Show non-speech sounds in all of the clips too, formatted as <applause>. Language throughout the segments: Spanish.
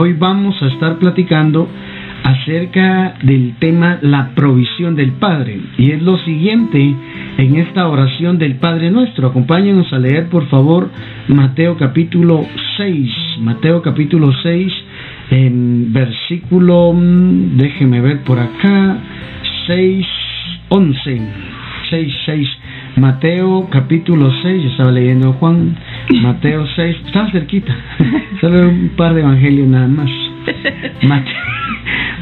Hoy vamos a estar platicando acerca del tema la provisión del Padre. Y es lo siguiente en esta oración del Padre nuestro. Acompáñenos a leer, por favor, Mateo capítulo 6. Mateo capítulo 6, en versículo, mm, déjeme ver por acá, 6, 11. 6, 6. Mateo capítulo 6, yo estaba leyendo Juan, Mateo 6, estaba cerquita, solo un par de evangelios nada más.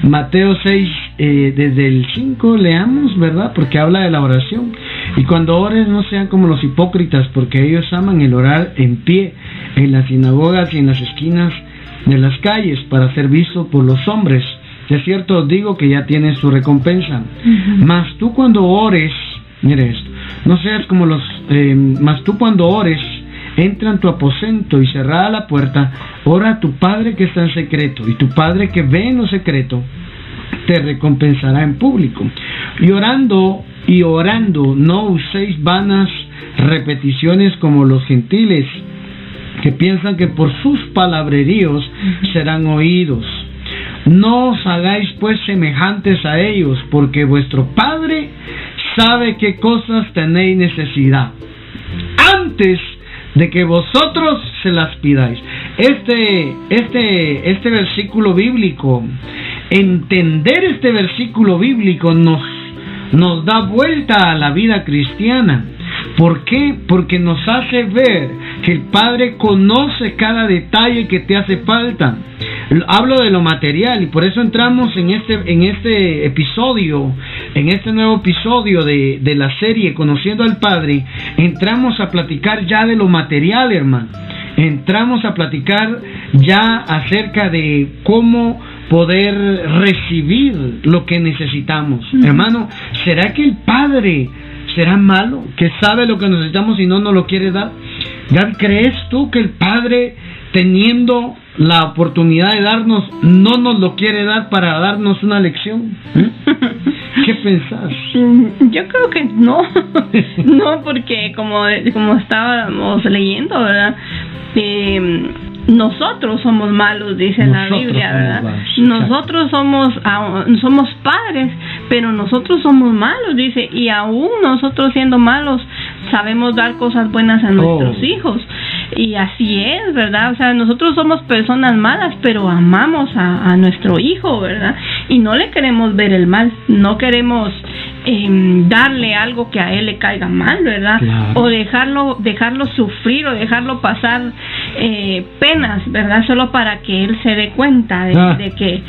Mateo, 6, eh, desde el 5 leamos, ¿verdad? Porque habla de la oración. Y cuando ores no sean como los hipócritas, porque ellos aman el orar en pie, en las sinagogas y en las esquinas de las calles, para ser visto por los hombres. Es cierto, os digo que ya tienes su recompensa. Mas tú cuando ores, mire esto, no seas como los, eh, mas tú cuando ores, entra en tu aposento y cerrada la puerta, ora a tu Padre que está en secreto, y tu Padre que ve en lo secreto, te recompensará en público. Y orando y orando, no uséis vanas repeticiones como los gentiles, que piensan que por sus palabreríos serán oídos. No os hagáis pues semejantes a ellos, porque vuestro Padre sabe qué cosas tenéis necesidad. Antes de que vosotros se las pidáis. Este, este, este versículo bíblico, entender este versículo bíblico nos, nos da vuelta a la vida cristiana. ¿Por qué? Porque nos hace ver que el Padre conoce cada detalle que te hace falta. Hablo de lo material y por eso entramos en este, en este episodio, en este nuevo episodio de, de la serie Conociendo al Padre, entramos a platicar ya de lo material, hermano. Entramos a platicar ya acerca de cómo poder recibir lo que necesitamos. Hermano, ¿será que el Padre será malo, que sabe lo que necesitamos y no nos lo quiere dar? ¿Ya crees tú que el Padre, teniendo la oportunidad de darnos, no nos lo quiere dar para darnos una lección? ¿Eh? <laughs> ¿Qué pensás? Yo creo que no, <laughs> no, porque como, como estábamos leyendo, ¿verdad? Eh, nosotros somos malos, dice la Biblia, ¿verdad? Nosotros somos, somos padres, pero nosotros somos malos, dice, y aún nosotros siendo malos sabemos dar cosas buenas a nuestros oh. hijos. Y así es, ¿verdad? O sea, nosotros somos personas malas, pero amamos a, a nuestro hijo, ¿verdad? Y no le queremos ver el mal, no queremos eh, darle algo que a él le caiga mal, ¿verdad? O dejarlo, dejarlo sufrir o dejarlo pasar eh, penas, ¿verdad? Solo para que él se dé cuenta de, ah, que,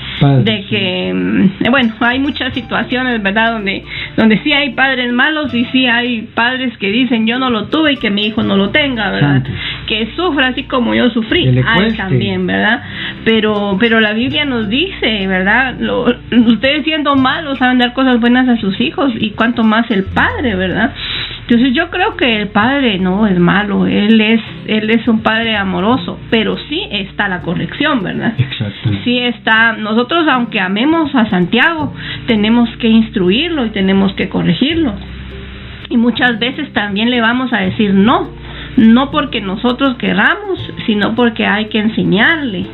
de que, mm, bueno, hay muchas situaciones, ¿verdad? Donde, donde sí hay padres malos y sí hay padres que dicen yo no lo tuve y que mi hijo no lo tenga, ¿verdad? Que sufra así como yo sufrí, hay también, ¿verdad? Pero, pero la Biblia nos dice, ¿verdad? Lo, ustedes siendo malos saben dar cosas buenas a sus hijos y cuanto más el padre, ¿verdad? Entonces yo creo que el padre no es malo, él es él es un padre amoroso, pero sí está la corrección, ¿verdad? Exacto. Sí está, nosotros aunque amemos a Santiago, tenemos que instruirlo y tenemos que corregirlo. Y muchas veces también le vamos a decir no, no porque nosotros queramos, sino porque hay que enseñarle.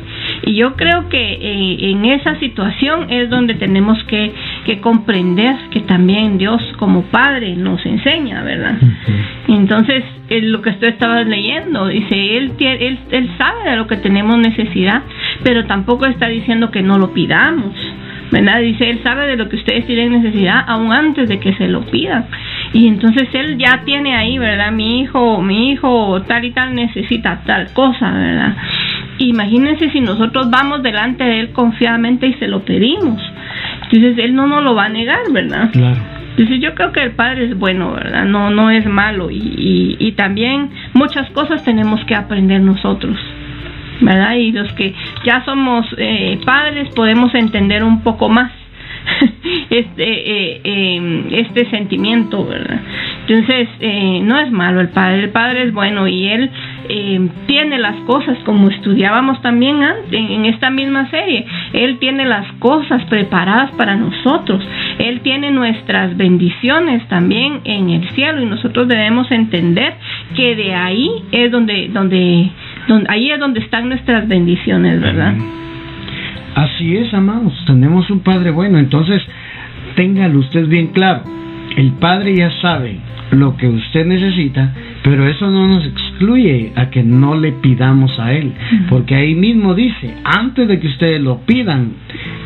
Y yo creo que eh, en esa situación es donde tenemos que, que, comprender que también Dios como Padre nos enseña, ¿verdad? Entonces, lo que usted estaba leyendo, dice, él, él, él sabe de lo que tenemos necesidad, pero tampoco está diciendo que no lo pidamos. ¿Verdad? Dice, Él sabe de lo que ustedes tienen necesidad aún antes de que se lo pidan. Y entonces Él ya tiene ahí, ¿verdad? Mi hijo, mi hijo tal y tal necesita tal cosa, ¿verdad? Imagínense si nosotros vamos delante de Él confiadamente y se lo pedimos. Entonces Él no nos lo va a negar, ¿verdad? Claro. Entonces yo creo que el Padre es bueno, ¿verdad? No, no es malo. Y, y, y también muchas cosas tenemos que aprender nosotros. ¿Verdad? Y los que ya somos eh, padres podemos entender un poco más <laughs> este eh, em, este sentimiento, ¿verdad? Entonces eh, no es malo el padre, el padre es bueno y él em, tiene las cosas como estudiábamos también antes en esta misma serie. Él tiene las cosas preparadas para nosotros. Él tiene nuestras bendiciones también en el cielo y nosotros debemos entender que de ahí es donde donde ahí es donde están nuestras bendiciones, ¿verdad? Así es, amados, tenemos un Padre bueno, entonces téngalo usted bien claro. El Padre ya sabe lo que usted necesita, pero eso no nos excluye a que no le pidamos a Él, porque ahí mismo dice, antes de que ustedes lo pidan,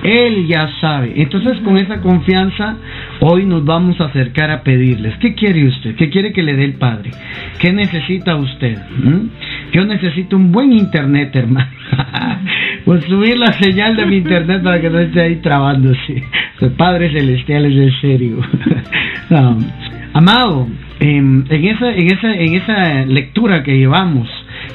Él ya sabe. Entonces con esa confianza, hoy nos vamos a acercar a pedirles, ¿qué quiere usted? ¿Qué quiere que le dé el Padre? ¿Qué necesita usted? ¿Mm? Yo necesito un buen internet, hermano. <laughs> pues subir la señal de mi internet para que no esté ahí trabándose. El Padre Celestial es en serio. <laughs> Amado, em, en, esa, en, esa, en esa lectura que llevamos,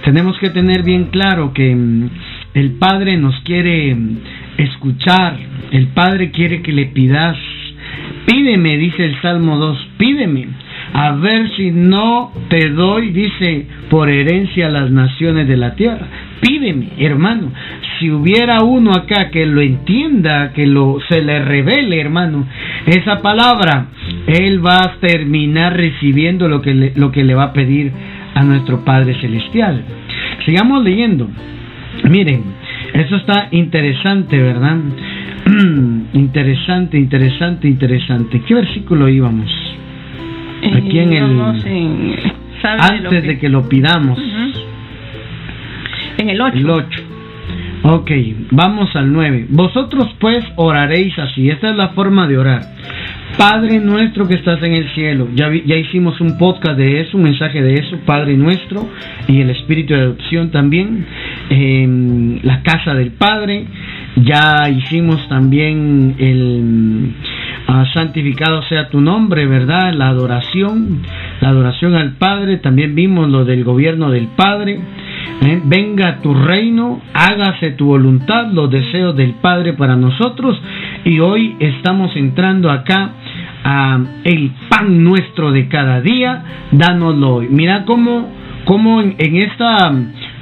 tenemos que tener bien claro que em, el Padre nos quiere em, escuchar, el Padre quiere que le pidas. Pídeme, dice el Salmo 2, pídeme, a ver si no te doy, dice, por herencia a las naciones de la tierra. Pídeme, hermano. Si hubiera uno acá que lo entienda, que lo se le revele, hermano, esa palabra, él va a terminar recibiendo lo que le, lo que le va a pedir a nuestro Padre celestial. Sigamos leyendo. Miren, eso está interesante, ¿verdad? <clears throat> interesante, interesante, interesante. ¿Qué versículo íbamos? Aquí en el antes de que lo pidamos. En el 8. El 8. Ok, vamos al 9. Vosotros pues oraréis así. Esta es la forma de orar. Padre nuestro que estás en el cielo. Ya, ya hicimos un podcast de eso, un mensaje de eso, Padre nuestro, y el espíritu de adopción también. Eh, la casa del Padre. Ya hicimos también el ah, santificado sea tu nombre, ¿verdad? La adoración, la adoración al Padre. También vimos lo del gobierno del Padre. ¿eh? Venga tu reino, hágase tu voluntad, los deseos del Padre para nosotros. Y hoy estamos entrando acá a el pan nuestro de cada día, dánoslo hoy. Mira cómo, cómo en, esta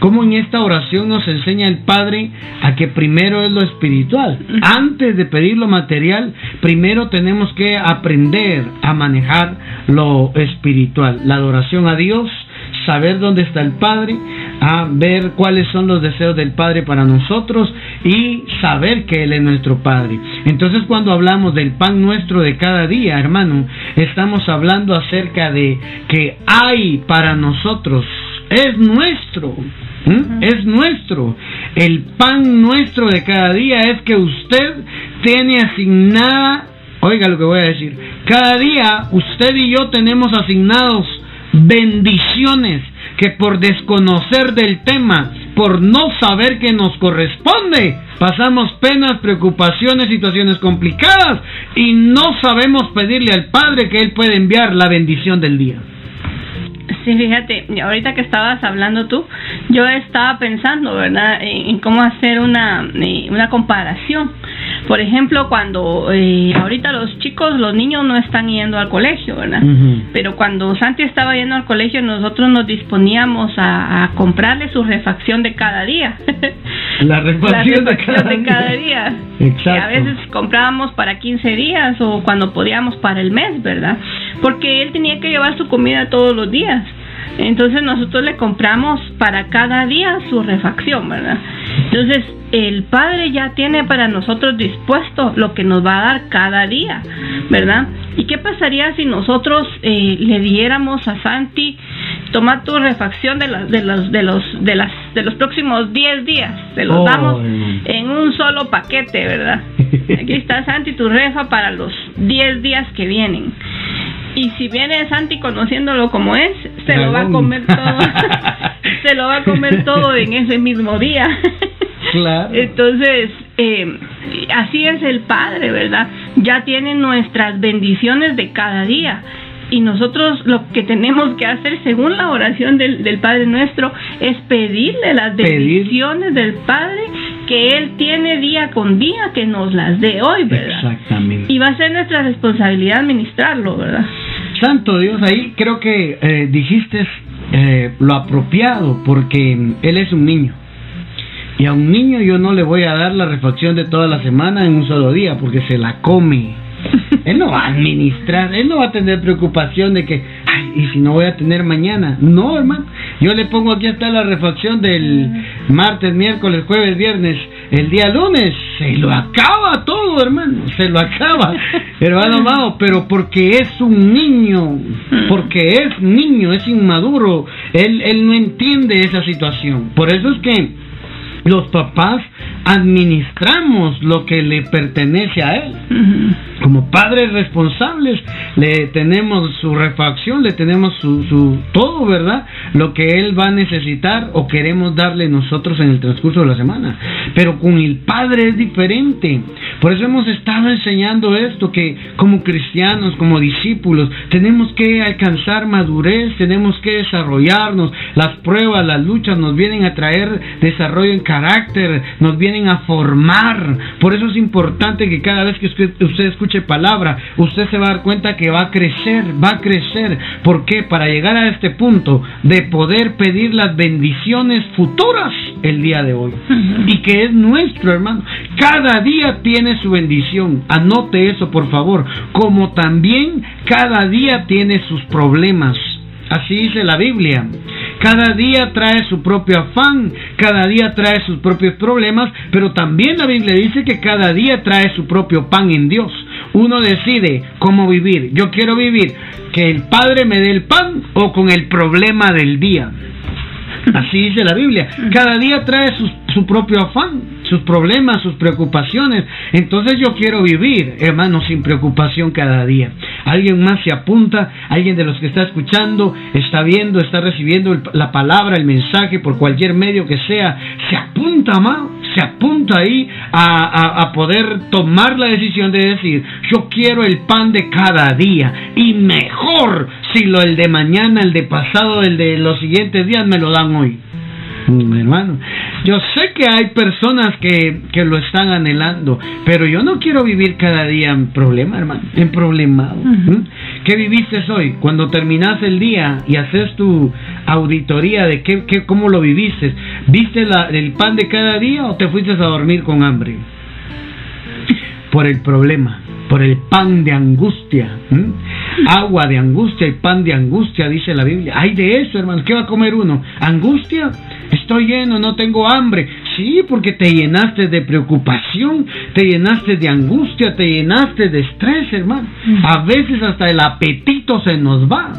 cómo en esta oración nos enseña el Padre a que primero es lo espiritual. Antes de pedir lo material, primero tenemos que aprender a manejar lo espiritual. La adoración a Dios, saber dónde está el Padre, a ver cuáles son los deseos del Padre para nosotros y saber que Él es nuestro Padre. Entonces cuando hablamos del pan nuestro de cada día, hermano, estamos hablando acerca de que hay para nosotros, es nuestro, es nuestro. El pan nuestro de cada día es que usted tiene asignada, oiga lo que voy a decir, cada día usted y yo tenemos asignados bendiciones que por desconocer del tema, por no saber que nos corresponde, pasamos penas, preocupaciones, situaciones complicadas y no sabemos pedirle al Padre que Él puede enviar la bendición del día. Sí, fíjate, ahorita que estabas hablando tú, yo estaba pensando, ¿verdad?, en cómo hacer una, eh, una comparación. Por ejemplo, cuando eh, ahorita los chicos, los niños no están yendo al colegio, ¿verdad? Pero cuando Santi estaba yendo al colegio, nosotros nos disponíamos a, comprarle su refacción de cada día. <laughs> La refacción, de, cada día. Exacto. a veces comprábamos para 15 días o cuando podíamos para el mes, ¿verdad? Porque él tenía que llevar su comida todos los días. Entonces nosotros le compramos para cada día su refacción, ¿verdad? Entonces el Padre ya tiene para nosotros dispuesto lo que nos va a dar cada día, ¿verdad? ¿Y qué pasaría si nosotros eh, le diéramos a Santi toma tu refacción de, los de los de los de las de los próximos 10 días, se los damos en un solo paquete, ¿verdad? <laughs> Aquí está Santi tu refa para los 10 días que vienen. Y si viene Santi conociéndolo como es, se lo va a comer todo. <laughs> se lo va a comer todo en ese mismo día. Claro. Entonces, eh, así es el Padre, ¿verdad? Ya tiene nuestras bendiciones de cada día. Y nosotros lo que tenemos que hacer, según la oración del, del Padre nuestro, es pedirle las bendiciones del Padre que Él tiene día con día, que nos las dé hoy, ¿verdad? Exactamente. Y va a ser nuestra responsabilidad administrarlo, ¿verdad? Santo Dios, ahí creo que eh, dijiste eh, lo apropiado, porque Él es un niño. Y a un niño yo no le voy a dar la refacción de toda la semana en un solo día, porque se la come. <laughs> Él no va a administrar, él no va a tener preocupación de que, ay, y si no voy a tener mañana. No, hermano. Yo le pongo aquí está la refacción del martes, miércoles, jueves, viernes. El día lunes se lo acaba todo, hermano, se lo acaba, <laughs> hermano amado, pero porque es un niño, porque es niño, es inmaduro, él, él no entiende esa situación. Por eso es que los papás administramos lo que le pertenece a él. Como padres responsables, le tenemos su refacción, le tenemos su, su, todo, ¿verdad? Lo que él va a necesitar o queremos darle nosotros en el transcurso de la semana. Pero con el padre es diferente. Por eso hemos estado enseñando esto, que como cristianos, como discípulos, tenemos que alcanzar madurez, tenemos que desarrollarnos. Las pruebas, las luchas nos vienen a traer desarrollo en carácter, nos vienen a formar. Por eso es importante que cada vez que usted escuche palabra, usted se va a dar cuenta que va a crecer, va a crecer. ¿Por qué? Para llegar a este punto de poder pedir las bendiciones futuras el día de hoy. Y que es nuestro, hermano. Cada día tiene su bendición. Anote eso, por favor. Como también cada día tiene sus problemas. Así dice la Biblia. Cada día trae su propio afán, cada día trae sus propios problemas, pero también la Biblia dice que cada día trae su propio pan en Dios. Uno decide cómo vivir. Yo quiero vivir que el Padre me dé el pan o con el problema del día. Así dice la Biblia. Cada día trae su, propio afán, sus problemas, sus preocupaciones. Entonces yo quiero vivir, hermano, sin preocupación cada día. Alguien más se apunta, alguien de los que está escuchando, está viendo, está recibiendo la palabra, el mensaje por cualquier medio que sea, se apunta, amado se apunta ahí a, a, poder tomar la decisión de decir, yo quiero el pan de cada día y mejor si lo el de mañana, el de pasado, el de los siguientes días me lo dan hoy. Mm, hermano, yo sé que hay personas que, que, lo están anhelando, pero yo no quiero vivir cada día en problema, hermano, en problemado. ¿Qué viviste hoy? Cuando terminas el día y haces tu auditoría de qué, qué, cómo lo viviste, ¿viste la, el pan de cada día o te fuiste a dormir con hambre? Por el problema, por el pan de angustia. Agua de angustia y pan de angustia, dice la Biblia. Hay de eso, hermano. ¿Qué va a comer uno? ¿Angustia? Estoy lleno, no tengo hambre. Sí, porque te llenaste de preocupación, te llenaste de angustia, te llenaste de estrés, hermano. A veces hasta el apetito se nos va.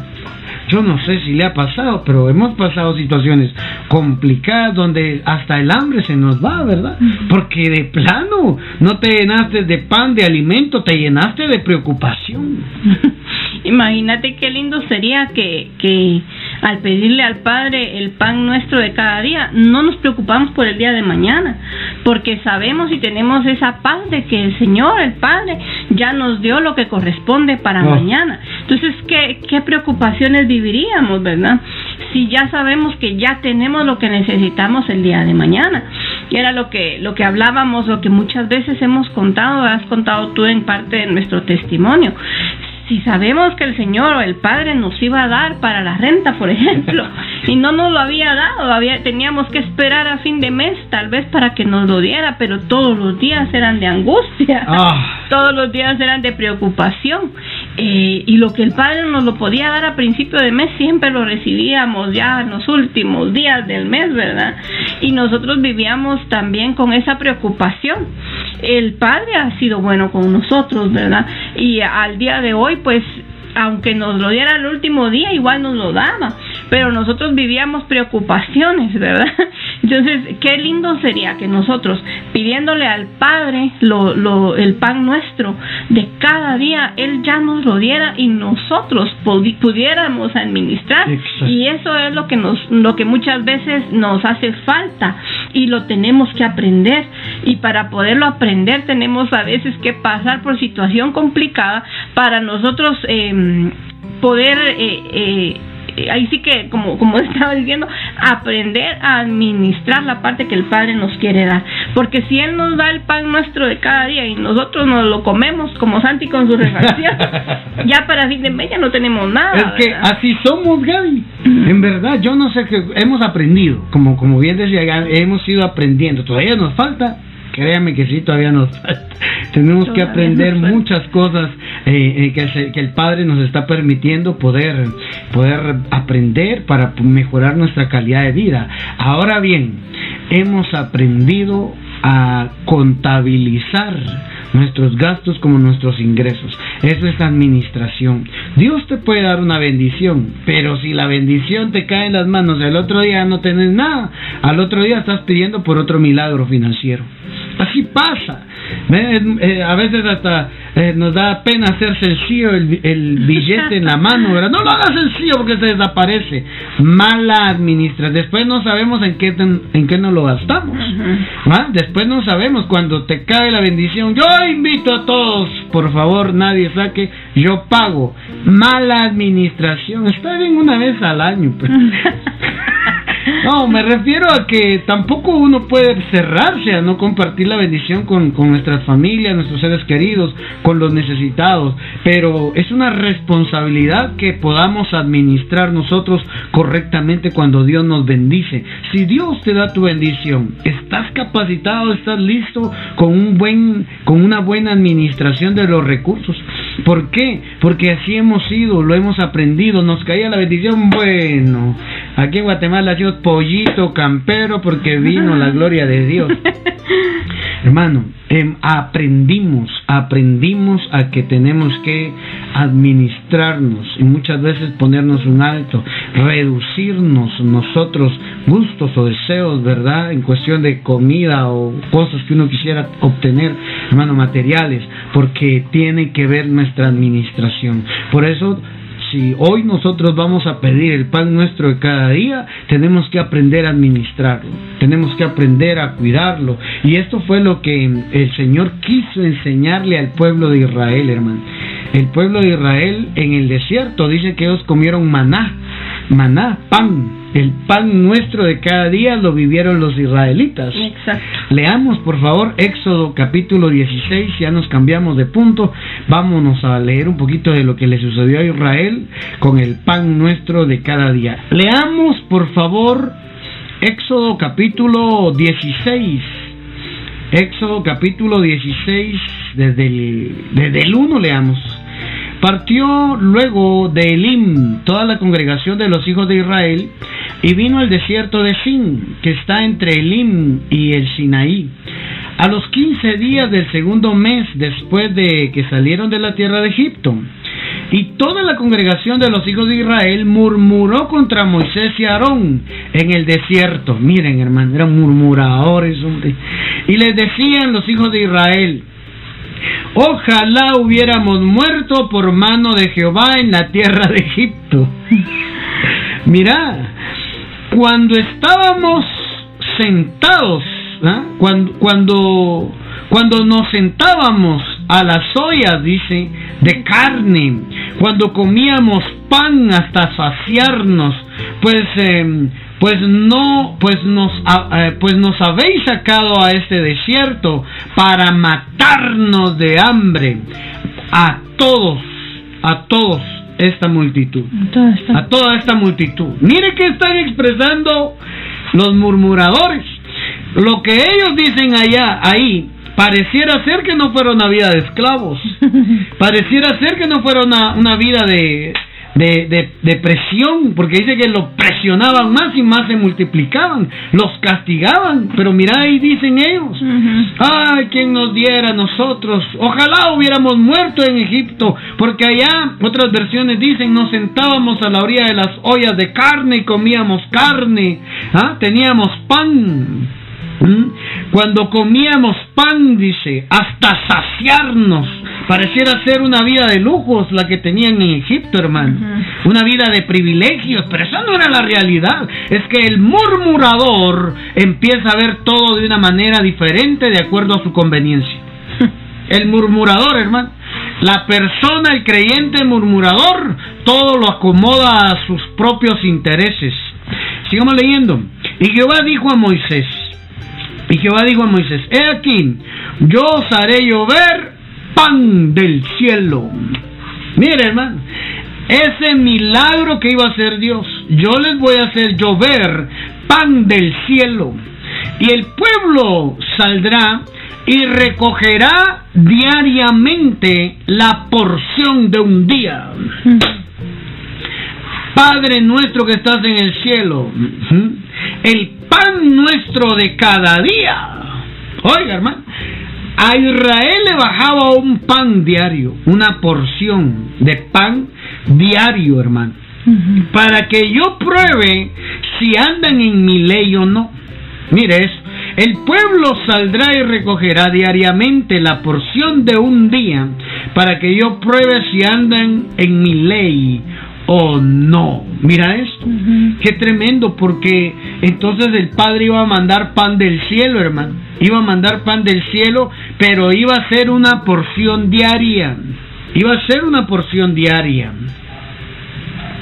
Yo no sé si le ha pasado, pero hemos pasado situaciones complicadas donde hasta el hambre se nos va, ¿verdad? Porque de plano no te llenaste de pan, de alimento, te llenaste de preocupación. <laughs> Imagínate qué lindo sería que, que al pedirle al Padre el pan nuestro de cada día, no nos preocupamos por el día de mañana, porque sabemos y tenemos esa paz de que el Señor, el Padre, ya nos dio lo que corresponde para mañana. Entonces, ¿qué, ¿qué preocupaciones viviríamos, verdad? Si ya sabemos que ya tenemos lo que necesitamos el día de mañana. Y era lo que, lo que hablábamos, lo que muchas veces hemos contado, has contado tú en parte de nuestro testimonio si sabemos que el Señor o el Padre nos iba a dar para la renta, por ejemplo, <laughs> y no nos lo había dado, había, teníamos que esperar a fin de mes tal vez para que nos lo diera, pero todos los días eran de angustia, ah. <laughs> todos los días eran de preocupación, eh, y lo que el Padre nos lo podía dar a principio de mes siempre lo recibíamos ya en los últimos días del mes, ¿verdad? Y nosotros vivíamos también con esa preocupación. El Padre ha sido bueno con nosotros, ¿verdad? Y al día de hoy pues aunque nos lo diera el último día, igual nos lo daba, pero nosotros vivíamos preocupaciones, ¿verdad? Entonces, qué lindo sería que nosotros, pidiéndole al Padre lo, lo, el pan nuestro de cada día, Él ya nos lo diera y nosotros pudiéramos administrar. Y eso es lo que, nos, lo que muchas veces nos hace falta y lo tenemos que aprender. Y para poderlo aprender tenemos a veces que pasar por situación complicada para nosotros eh, poder... Eh, eh, ahí sí que, como, como <laughs> estaba diciendo, aprender a administrar la parte que el Padre nos quiere dar. Porque si Él nos da el pan nuestro de cada día y nosotros nos lo comemos como Santi con su refacción, <laughs> ya para fin de mes ya no tenemos nada. Es que así somos, Gaby. En verdad, yo no sé que hemos aprendido, como, como bien decía, hemos ido aprendiendo. Todavía nos falta créame que sí, todavía nos <laughs> tenemos que aprender muchas cosas eh, eh, que, el, que, el, Padre nos está permitiendo poder, poder aprender para mejorar nuestra calidad de vida. Ahora bien, hemos aprendido a contabilizar nuestros gastos como nuestros ingresos. Eso es administración. Dios te puede dar una bendición, pero si la bendición te cae en las manos, el otro día no tenés nada, al otro día estás pidiendo por otro milagro financiero. Así pasa. Eh, a veces hasta eh, nos da pena hacer sencillo el, billete en la mano, ¿verdad? No lo hagas sencillo porque se desaparece. Mala administración. Después no sabemos en qué, en qué nos lo gastamos. Después no sabemos cuando te cae la bendición. Yo invito a todos, por favor, nadie saque, yo pago. Mala administración. Está bien una vez al año. Pero... <laughs> No, me <laughs> refiero a que tampoco uno puede cerrarse a no compartir la bendición con, con nuestras familias, nuestros seres queridos, con los necesitados, pero es una responsabilidad que podamos administrar nosotros correctamente cuando Dios nos bendice. Si Dios te da tu bendición, estás capacitado, estás listo con un buen con una buena administración de los recursos. ¿Por qué? Porque así hemos sido, lo hemos aprendido, nos caía la bendición, bueno, aquí en Guatemala ha pollito campero porque vino la <laughs> gloria de Dios. Hermano, em, aprendimos, aprendimos a que tenemos que administrarnos y muchas veces ponernos un alto, reducirnos nosotros gustos o deseos, ¿verdad? En cuestión de comida o cosas que uno quisiera obtener, hermano, materiales, porque tiene que ver nuestra administración. Por eso si hoy nosotros vamos a pedir el pan nuestro de cada día, tenemos que aprender a administrarlo, tenemos que aprender a cuidarlo. Y esto fue lo que el Señor quiso enseñarle al pueblo de Israel, hermano. El pueblo de Israel en el desierto dice que ellos comieron maná, maná, pan, el pan nuestro de cada día lo vivieron los israelitas. Exacto. Leamos por favor Éxodo capítulo 16, ya nos cambiamos de punto, vámonos a leer un poquito de lo que le sucedió a Israel con el pan nuestro de cada día. Leamos por favor Éxodo capítulo 16. Éxodo capítulo 16, desde el, desde el 1 leamos. Partió luego de Elim toda la congregación de los hijos de Israel y vino al desierto de Sin, que está entre Elim y el Sinaí. A los quince días del segundo mes después de que salieron de la tierra de Egipto. Y toda la congregación de los hijos de Israel murmuró contra Moisés y Aarón en el desierto. Miren, hermano, eran murmuradores, Y les decían los hijos de Israel, Ojalá hubiéramos muerto por mano de Jehová en la tierra de Egipto. <laughs> Mira, cuando estábamos sentados, ¿ah? cuando, cuando, cuando nos sentábamos a las ollas, dice, de carne, cuando comíamos pan hasta saciarnos, pues em, pues no, pues nos, eh, pues nos habéis sacado a este desierto para matarnos de hambre a todos, a todos esta multitud, a toda esta multitud. Mire que están expresando los murmuradores. Lo que ellos dicen allá, ahí, pareciera ser que no fuera una vida de esclavos, <laughs> pareciera ser que no fuera una, una vida de, de, de, presión, porque dice que lo presionaban más y más se multiplicaban, los castigaban, pero mira ahí dicen ellos, ay, quien nos diera a nosotros, ojalá hubiéramos muerto en Egipto, porque allá otras versiones dicen, nos sentábamos a la orilla de las ollas de carne y comíamos carne, ¿ah? teníamos pan. Cuando comíamos pan, dice, hasta saciarnos, Pareciera ser una vida de lujos la que tenían en Egipto, hermano. Una vida de privilegios, pero eso no era la realidad. Es que el murmurador empieza a ver todo de una manera diferente de acuerdo a su conveniencia. <laughs> el murmurador, hermano. La persona, el creyente murmurador, todo lo acomoda a sus propios intereses. Sigamos leyendo. Y Jehová dijo a Moisés, y Jehová dijo a Moisés, he aquí, yo os haré llover pan del cielo. Mire, hermano, ese milagro que iba a hacer Dios, yo les voy a hacer llover pan del cielo. Y el pueblo saldrá y recogerá diariamente la porción de un día. Padre nuestro que estás en el cielo, el pan nuestro de cada día Oiga, hermano, a Israel le bajaba un pan diario, una porción de pan diario, hermano, para que yo pruebe si andan en mi ley o no. Mire eso. El pueblo saldrá y recogerá diariamente la porción de un día para que yo pruebe si andan en mi ley o no. Mira esto, qué tremendo, porque entonces el Padre iba a mandar pan del cielo, hermano. Iba a mandar pan del cielo, pero iba a ser una porción diaria. Iba a ser una porción diaria.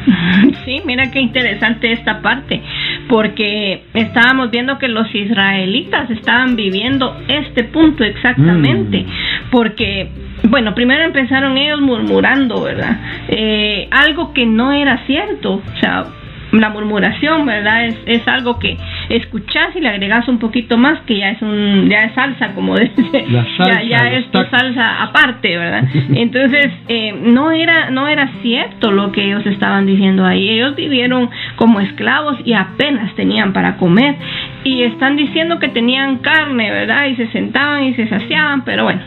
<laughs> Sí, mira qué interesante esta parte, porque estábamos viendo que los israelitas estaban viviendo este punto exactamente, mm. porque, bueno, primero empezaron ellos murmurando, ¿verdad? Eh, algo que no era cierto, o sea, la murmuración, ¿verdad? Es, es algo que escuchás y le agregas un poquito más, que ya es un ya es salsa, como <laughs> dice, ya, ya es tu salsa aparte, ¿verdad? <laughs> Entonces, eh, no era no era cierto lo que ellos estaban diciendo ahí. Ellos vivieron como esclavos y apenas tenían para comer y están diciendo que tenían carne, ¿verdad? Y se sentaban y se saciaban, pero bueno,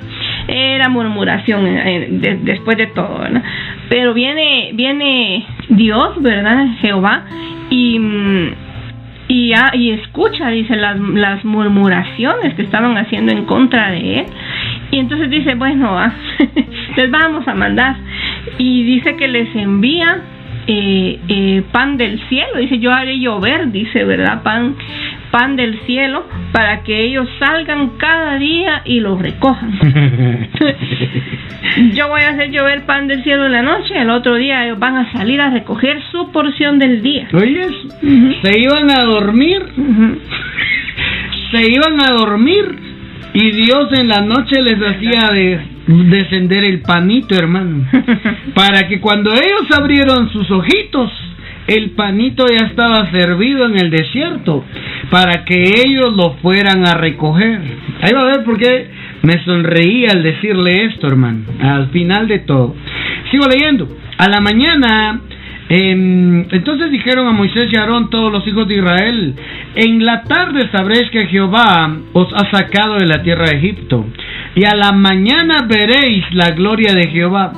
era murmuración eh, después de todo, ¿verdad? Pero viene viene Dios, ¿verdad? Jehová y y, y escucha, dice, las, las murmuraciones que estaban haciendo en contra de él. Y entonces dice, bueno, <laughs> les vamos a mandar. Y dice que les envía eh, eh, pan del cielo. Dice, yo haré llover, dice, ¿verdad? Pan, pan del cielo para que ellos salgan cada día y lo recojan. <laughs> yo voy a hacer llover pan del cielo en la noche, el otro día ellos van a salir a recoger su porción del día. ¿Oyes? Se iban a dormir. <laughs> Se iban a dormir y Dios en la noche les hacía de descender el panito, hermano, <laughs> para que cuando ellos abrieron sus ojitos, el panito ya estaba servido en el desierto, para que ellos lo fueran a recoger. Ahí va a ver por qué me sonreí al decirle esto, hermano, al final de todo. Sigo leyendo. A la mañana Em, entonces dijeron a Moisés y Aarón todos los hijos de Israel, en la tarde sabréis que Jehová os ha sacado de la tierra de Egipto, y a la mañana veréis la gloria de Jehová,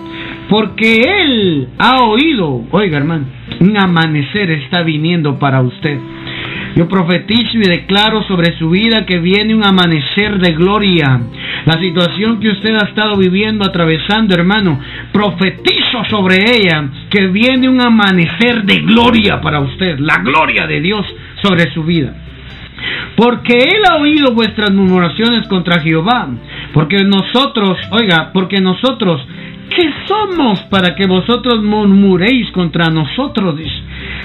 porque él ha oído, oiga hermano, un amanecer está viniendo para usted. Yo profetizo y declaro sobre su vida que viene un amanecer de gloria. La situación que usted ha estado viviendo, atravesando, hermano, profetizo sobre ella que viene un amanecer de gloria para usted. La gloria de Dios sobre su vida. Porque Él ha oído vuestras murmuraciones contra Jehová. Porque nosotros, oiga, porque nosotros, ¿qué somos para que vosotros murmuréis contra nosotros?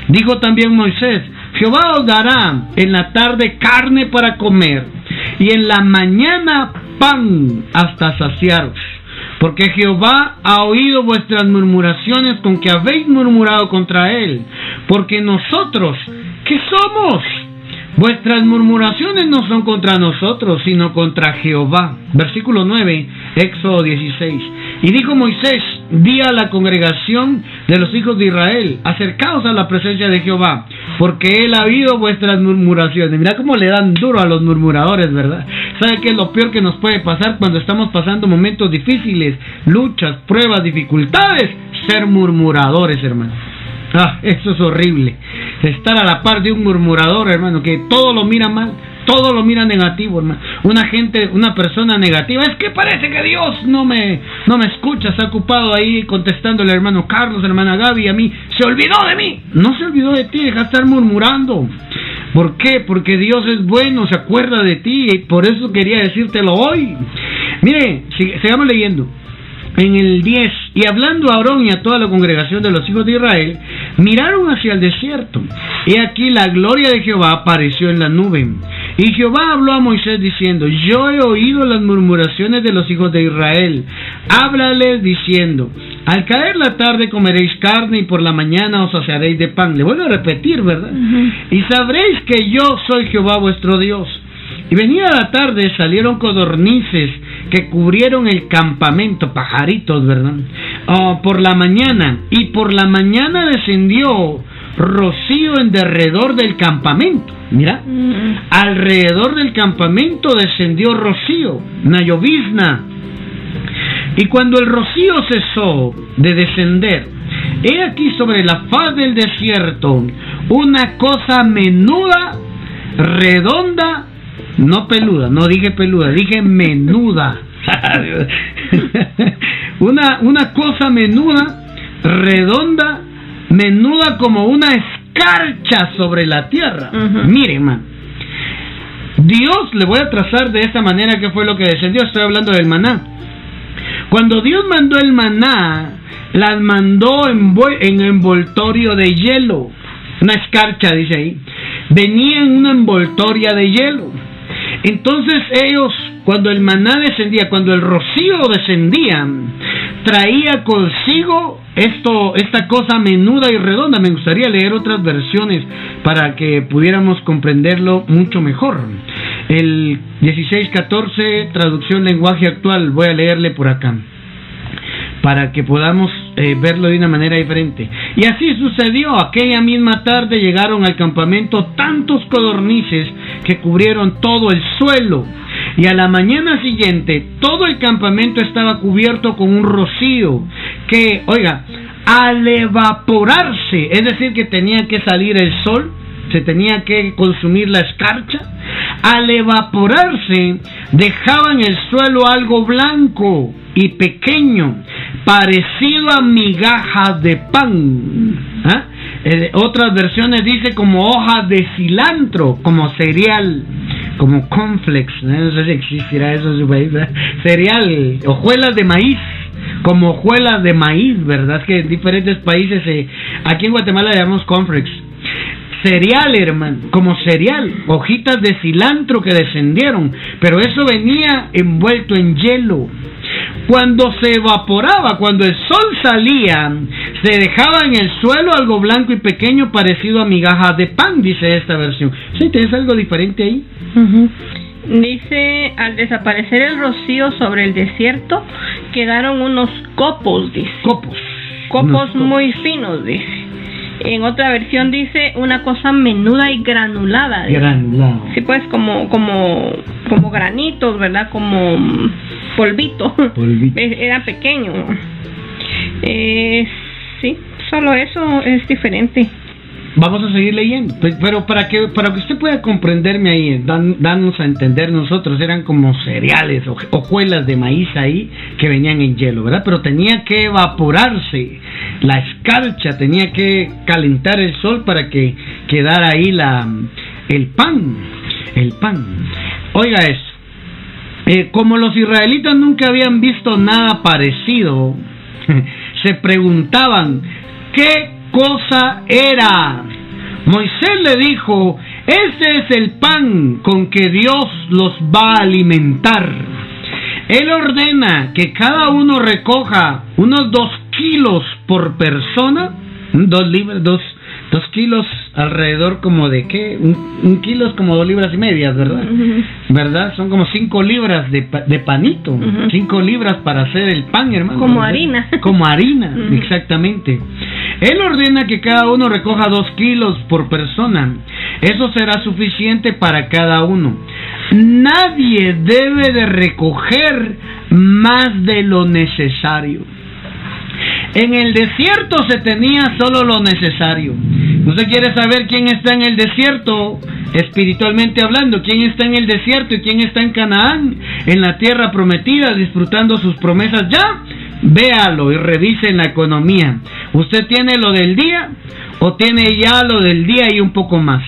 Dijo también Moisés, Jehová os dará en la tarde carne para comer y en la mañana pan hasta saciaros. Porque Jehová ha oído vuestras murmuraciones con que habéis murmurado contra él. Porque nosotros, ¿qué somos? Vuestras murmuraciones no son contra nosotros, sino contra Jehová. Versículo 9, Éxodo 16. Y dijo Moisés, di a la congregación de los hijos de Israel, acercaos a la presencia de Jehová, porque él ha oído vuestras murmuraciones. Mira cómo le dan duro a los murmuradores, ¿verdad? ¿Sabe qué es lo peor que nos puede pasar cuando estamos pasando momentos difíciles, luchas, pruebas, dificultades? Ser murmuradores, hermano. <laughs> Ah, eso es horrible. Estar a la par de un murmurador, hermano, que todo lo mira mal, todo lo mira negativo, hermano. Una gente, una persona negativa, es que parece que Dios no me, no me escucha, está ocupado ahí contestándole al hermano Carlos, hermana Gaby, a mí, se olvidó de mí. No se olvidó de ti, deja de estar murmurando. ¿Por qué? Porque Dios es bueno, se acuerda de ti y por eso quería decírtelo hoy. Mire, sigamos leyendo en el 10, y hablando a Aarón y a toda la congregación de los hijos de Israel, miraron hacia el desierto, y aquí la gloria de Jehová apareció en la nube. Y Jehová habló a Moisés diciendo, yo he oído las murmuraciones de los hijos de Israel, háblales diciendo, al caer la tarde comeréis carne y por la mañana os saciaréis de pan. Le vuelvo a repetir, ¿verdad? Y sabréis que yo soy Jehová vuestro Dios. Y venía la tarde, salieron codornices que cubrieron el campamento, pajaritos, ¿verdad? Oh, por la mañana, y por la mañana descendió rocío en derredor del campamento. Mira, mm. alrededor del campamento descendió rocío, una llovizna. Y cuando el rocío cesó de descender, he aquí sobre la faz del desierto una cosa menuda, redonda, no peluda, no dije peluda, dije menuda. <laughs> una, una cosa menuda, redonda, menuda como una escarcha sobre la tierra. Miren, man. Dios, le voy a trazar de esta manera que fue lo que descendió. Estoy hablando del maná. Cuando Dios mandó el maná, las mandó en, en envoltorio de hielo. Una escarcha, dice ahí. Venía en una envoltoria de hielo. Entonces ellos, cuando el maná descendía, cuando el rocío descendía, traía consigo esto, esta cosa menuda y redonda. Me gustaría leer otras versiones para que pudiéramos comprenderlo mucho mejor. El 1614, traducción lenguaje actual, voy a leerle por acá para que podamos eh, verlo de una manera diferente. Y así sucedió. Aquella misma tarde llegaron al campamento tantos codornices que cubrieron todo el suelo. Y a la mañana siguiente todo el campamento estaba cubierto con un rocío que, oiga, al evaporarse, es decir, que tenía que salir el sol, se tenía que consumir la escarcha, al evaporarse dejaban el suelo algo blanco y pequeño, parecido a migajas de pan. ¿Ah? Eh, otras versiones dice como hojas de cilantro, como cereal, como conflex, no sé si existirá eso en su país, cereal, hojuelas de maíz como hojuelas de maíz, ¿verdad? Es que en diferentes países, eh, aquí en Guatemala llamamos conflex cereal, hermano, como cereal, hojitas de cilantro que descendieron, pero eso venía envuelto en hielo. Cuando se evaporaba, cuando el sol salía, se dejaba en el suelo algo blanco y pequeño parecido a migajas de pan, dice esta versión. ¿Sí tienes algo diferente ahí? Dice, al desaparecer el rocío sobre el desierto, quedaron unos copos, dice. Copos. Copos muy finos, dice. En otra versión dice una cosa menuda y granulada. Granulado. Sí, pues como como como granitos, ¿verdad? Como polvito. polvito. <laughs> Era pequeño. Eh, sí, solo eso es diferente. Vamos a seguir leyendo, pero para que para que usted pueda comprenderme ahí, dan, danos a entender nosotros, eran como cereales, o hojuelas de maíz ahí que venían en hielo, ¿verdad? Pero tenía que evaporarse la escarcha, tenía que calentar el sol para que quedara ahí la el pan, el pan. Oiga eso, eh, como los israelitas nunca habían visto nada parecido, <laughs> se preguntaban qué cosa era. Moisés le dijo, ese es el pan con que Dios los va a alimentar. Él ordena que cada uno recoja unos dos kilos por persona, dos libras, dos, dos kilos alrededor como de qué, un, kilo es como dos libras y medias, ¿verdad? ¿Verdad? Son como cinco libras de, de panito, cinco libras para hacer el pan, hermano. Como harina. Como harina, exactamente. Él ordena que cada uno recoja dos kilos por persona. Eso será suficiente para cada uno. Nadie debe de recoger más de lo necesario. En el desierto se tenía solo lo necesario. ¿Usted quiere saber quién está en el desierto espiritualmente hablando? ¿Quién está en el desierto y quién está en Canaán? En la tierra prometida, disfrutando sus promesas ya. Véalo y revise en la economía. ¿Usted tiene lo del día o tiene ya lo del día y un poco más?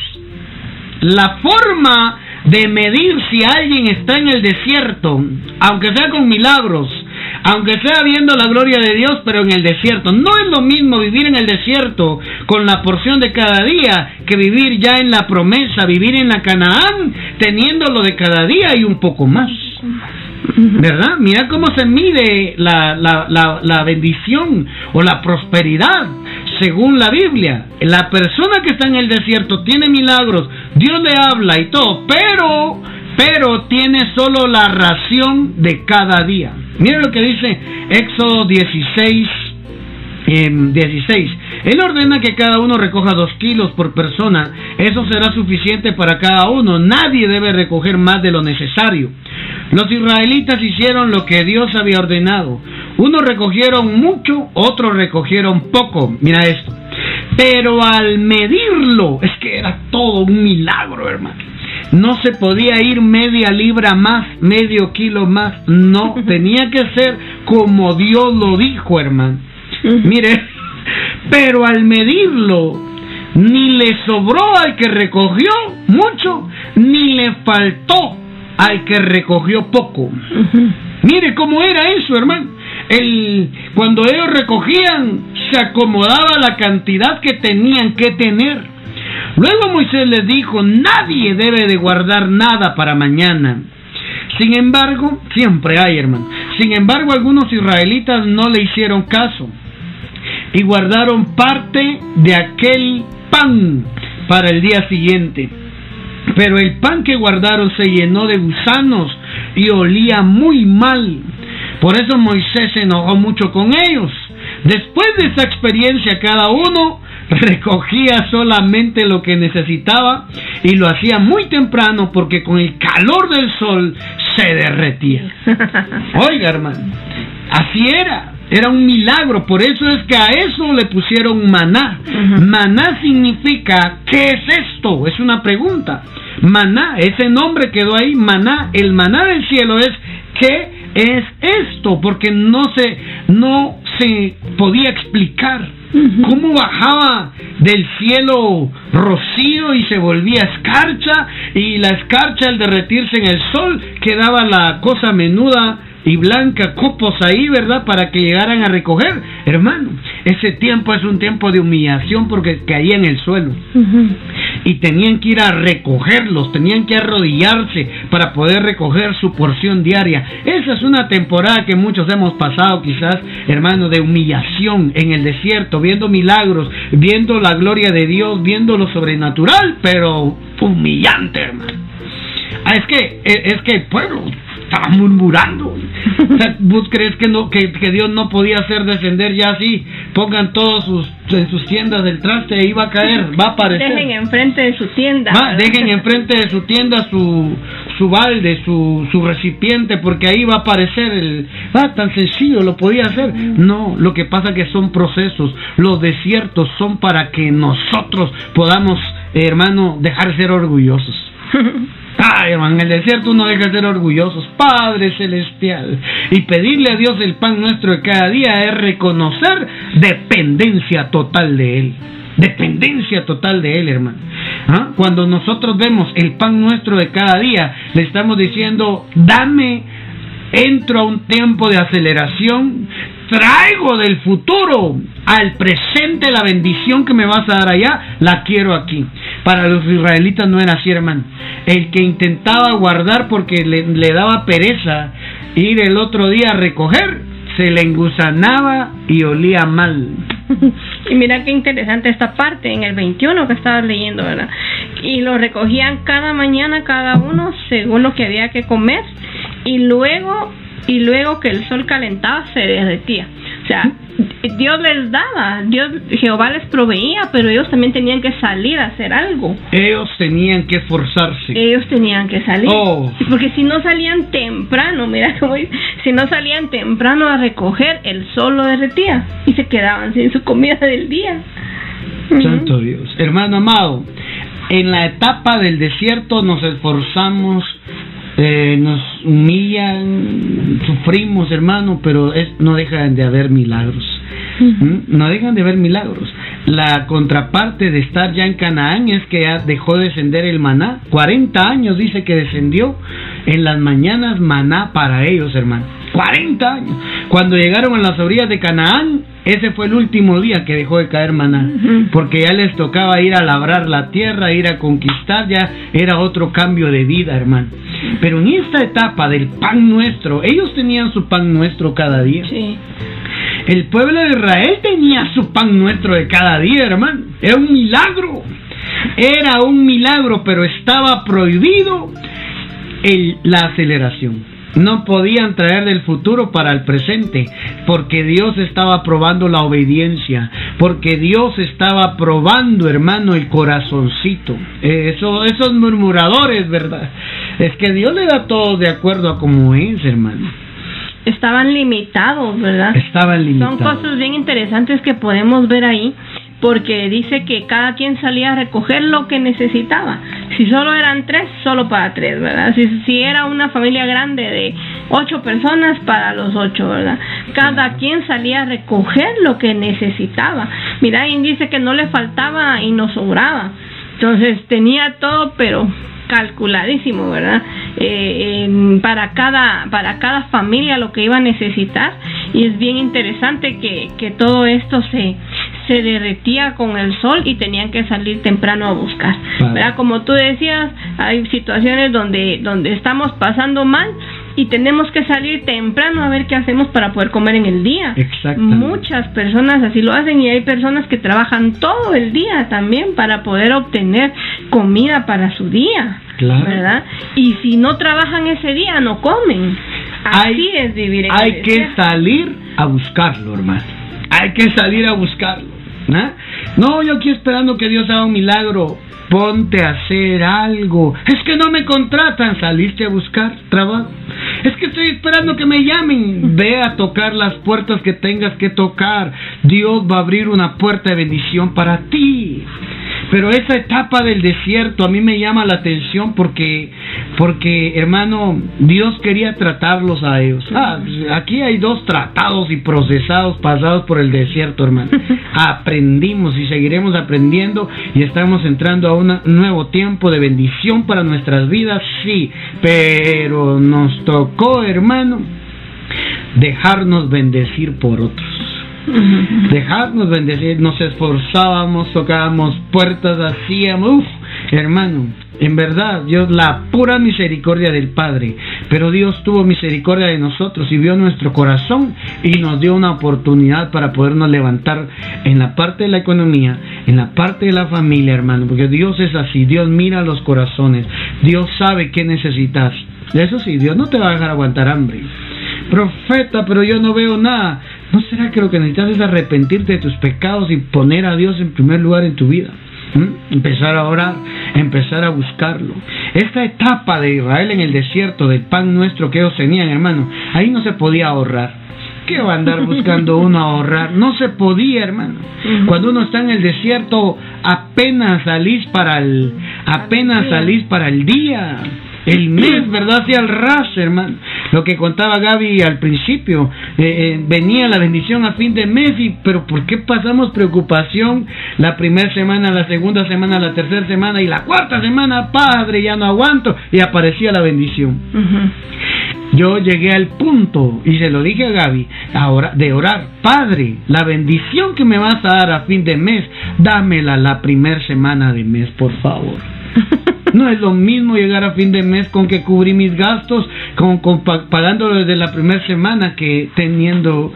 La forma de medir si alguien está en el desierto, aunque sea con milagros, aunque sea viendo la gloria de Dios, pero en el desierto. No es lo mismo vivir en el desierto con la porción de cada día que vivir ya en la promesa, vivir en la Canaán, teniendo lo de cada día y un poco más. ¿Verdad? Mira cómo se mide la, la, la, bendición o la prosperidad según la Biblia. La persona que está en el desierto tiene milagros, Dios le habla y todo, pero, pero tiene solo la ración de cada día. Mira lo que dice Éxodo 16, 16. Él ordena que cada uno recoja dos kilos por persona. Eso será suficiente para cada uno. Nadie debe recoger más de lo necesario. Los israelitas hicieron lo que Dios había ordenado. Unos recogieron mucho, otros recogieron poco. Mira esto. Pero al medirlo, es que era todo un milagro, hermano. No se podía ir media libra más, medio kilo más. No, <laughs> tenía que ser como Dios lo dijo, hermano. Mire, <laughs> pero al medirlo, ni le sobró al que recogió mucho, ni le faltó al que recogió poco. Mire cómo era eso, hermano. El, cuando ellos recogían, se acomodaba la cantidad que tenían que tener. Luego Moisés les dijo, nadie debe de guardar nada para mañana. Sin embargo, siempre hay, hermano. Sin embargo, algunos israelitas no le hicieron caso y guardaron parte de aquel pan para el día siguiente. Pero el pan que guardaron se llenó de gusanos y olía muy mal. Por eso Moisés se enojó mucho con ellos. Después de esa experiencia, cada uno recogía solamente lo que necesitaba y lo hacía muy temprano porque con el calor del sol se derretía. <laughs> Oiga, hermano, así era. Era un milagro, por eso es que a eso le pusieron maná. Maná significa, ¿qué es esto? Es una pregunta. Maná, ese nombre quedó ahí, maná. El maná del cielo es, ¿qué es esto? Porque no se, no se podía explicar cómo bajaba del cielo rocío y se volvía escarcha y la escarcha al derretirse en el sol quedaba la cosa menuda y blanca copos ahí, ¿verdad? Para que llegaran a recoger. Hermano, ese tiempo es un tiempo de humillación porque caía en el suelo. Y tenían que ir a recogerlos, tenían que arrodillarse para poder recoger su porción diaria. Esa es una temporada que muchos hemos pasado quizás, hermano, de humillación en el desierto, viendo milagros, viendo la gloria de Dios, viendo lo sobrenatural, pero humillante, hermano. Ah, es que, es que el pueblo estaba murmurando. ¿Vos crees que no que, Dios no podía hacer descender ya así? Pongan todos sus en sus tiendas del traste va a caer, va a aparecer. Dejen enfrente de su tienda. dejen enfrente de su tienda su su balde, su, su recipiente, porque ahí va a aparecer el... Ah, tan sencillo, lo podía hacer. No, lo que pasa que son procesos. Los desiertos son para que nosotros podamos, hermano, dejar de ser orgullosos. <laughs> Ay, hermano, en el desierto uno deja de ser orgullosos, Padre Celestial. Y pedirle a Dios el pan nuestro de cada día es reconocer dependencia total de Él. Dependencia total de Él, hermano. ¿Ah? Cuando nosotros vemos el pan nuestro de cada día, le estamos diciendo, dame, entro a un tiempo de aceleración, traigo del futuro al presente la bendición que me vas a dar allá, la quiero aquí. Para los israelitas no era así, hermano. El que intentaba guardar porque le, daba pereza ir el otro día a recoger, se le engusanaba y olía mal. <laughs> Y mira qué interesante esta parte en el 21 que estabas leyendo, ¿verdad? Y lo recogían cada mañana cada uno según lo que había que comer y luego y luego que el sol calentaba se derretía. O sea, Dios les daba, Dios, Jehová les proveía, pero ellos también tenían que salir a hacer algo. Ellos tenían que esforzarse. Ellos tenían que salir. Oh. Porque si no salían temprano, mira cómo si no salían temprano a recoger, el sol lo derretía y se quedaban sin su comida del día. Santo Dios. Hermano amado, en la etapa del desierto nos esforzamos eh, nos humillan, sufrimos, hermano, pero es, no dejan de haber milagros. ¿Mm? No dejan de haber milagros. La contraparte de estar ya en Canaán es que ya dejó de descender el maná. 40 años dice que descendió en las mañanas maná para ellos, hermano. 40 años. Cuando llegaron a las orillas de Canaán, ese fue el último día que dejó de caer maná, porque ya les tocaba ir a labrar la tierra, ir a conquistar, ya era otro cambio de vida, hermano. Pero en esta etapa del pan nuestro, ellos tenían su pan nuestro cada día. Sí. El pueblo de Israel tenía su pan nuestro de cada día, hermano. Era un milagro. Era un milagro, pero estaba prohibido el, la aceleración. No podían traer del futuro para el presente, porque Dios estaba probando la obediencia, porque Dios estaba probando, hermano, el corazoncito. Eso, esos murmuradores, ¿verdad? Es que Dios le da todo de acuerdo a cómo es, hermano. Estaban limitados, ¿verdad? Estaban limitados. Son cosas bien interesantes que podemos ver ahí porque dice que cada quien salía a recoger lo que necesitaba. Si solo eran tres, solo para tres, ¿verdad? Si, si era una familia grande de ocho personas, para los ocho, ¿verdad? Cada quien salía a recoger lo que necesitaba. Mira, y dice que no le faltaba y no sobraba. Entonces tenía todo, pero calculadísimo, ¿verdad? Eh, para cada para cada familia lo que iba a necesitar y es bien interesante que, que todo esto se se derretía con el sol y tenían que salir temprano a buscar. ¿verdad? Como tú decías, hay situaciones donde, donde estamos pasando mal y tenemos que salir temprano a ver qué hacemos para poder comer en el día. Muchas personas así lo hacen y hay personas que trabajan todo el día también para poder obtener comida para su día. ¿Verdad? Y si no trabajan ese día, no comen. Así es vivir en Hay que salir a buscarlo, hermano. Hay que salir a buscarlo. No, yo aquí esperando que Dios haga un milagro. Ponte a hacer algo. Es que no me contratan. Saliste a buscar trabajo. Es que estoy esperando que me llamen. Ve a tocar las puertas que tengas que tocar. Dios va a abrir una puerta de bendición para ti. Pero esa etapa del desierto a mí me llama la atención porque, porque hermano, Dios quería tratarlos a ellos. Ah, aquí hay dos tratados y procesados pasados por el desierto, hermano. <laughs> Aprendimos y seguiremos aprendiendo y estamos entrando a un nuevo tiempo de bendición para nuestras vidas, sí, pero nos tocó, hermano, dejarnos bendecir por otros dejarnos bendecir, nos esforzábamos, tocábamos puertas, hacíamos, uff, hermano, en verdad, Dios, la pura misericordia del Padre, pero Dios tuvo misericordia de nosotros y vio nuestro corazón y nos dio una oportunidad para podernos levantar en la parte de la economía, en la parte de la familia, hermano, porque Dios es así, Dios mira los corazones, Dios sabe qué necesitas. Eso sí, Dios no te va a dejar aguantar hambre. Profeta, pero yo no veo nada. ¿No será que lo que necesitas es arrepentirte de tus pecados y poner a Dios en primer lugar en tu vida? ¿Mm? Empezar a orar, empezar a buscarlo. Esta etapa de Israel en el desierto, del pan nuestro que ellos tenían, hermano, ahí no se podía ahorrar. ¿Qué va a andar buscando uno a ahorrar? No se podía, hermano. Cuando uno está en el desierto, apenas salís para el, apenas salís para el día el mes, ¿verdad? Hacia el ras, hermano. Lo que contaba Gaby al principio, eh, eh, venía la bendición a fin de mes, y, pero ¿por qué pasamos preocupación la primera semana, la segunda semana, la tercera semana y la cuarta semana? Padre, ya no aguanto, y aparecía la bendición. Yo llegué al punto y se lo dije a Gaby ahora de orar, Padre, la bendición que me vas a dar a fin de mes, dámela la primera semana de mes, por favor. <laughs> No es lo mismo llegar a fin de mes con que cubrí mis gastos, con, pagándolo desde la primera semana que teniendo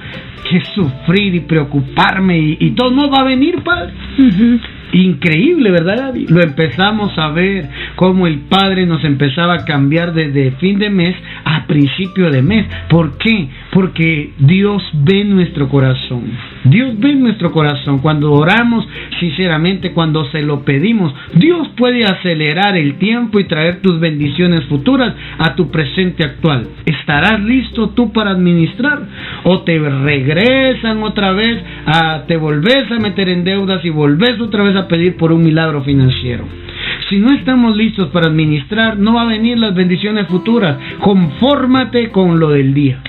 que sufrir y preocuparme y, todo no va a venir, Padre. Increíble, ¿verdad, Lo empezamos a ver cómo el Padre nos empezaba a cambiar desde fin de mes a principio de mes. ¿Por qué? Porque Dios ve nuestro corazón. Dios ve nuestro corazón. Cuando oramos sinceramente, cuando se lo pedimos, Dios puede acelerar el tiempo y traer tus bendiciones futuras a tu presente actual. ¿Estarás listo tú para administrar? ¿O te regresan otra vez, a, te volvés a meter en deudas y volvés otra vez a pedir por un milagro financiero. Si no estamos listos para administrar, no va a venir las bendiciones futuras. Confórmate con lo del día.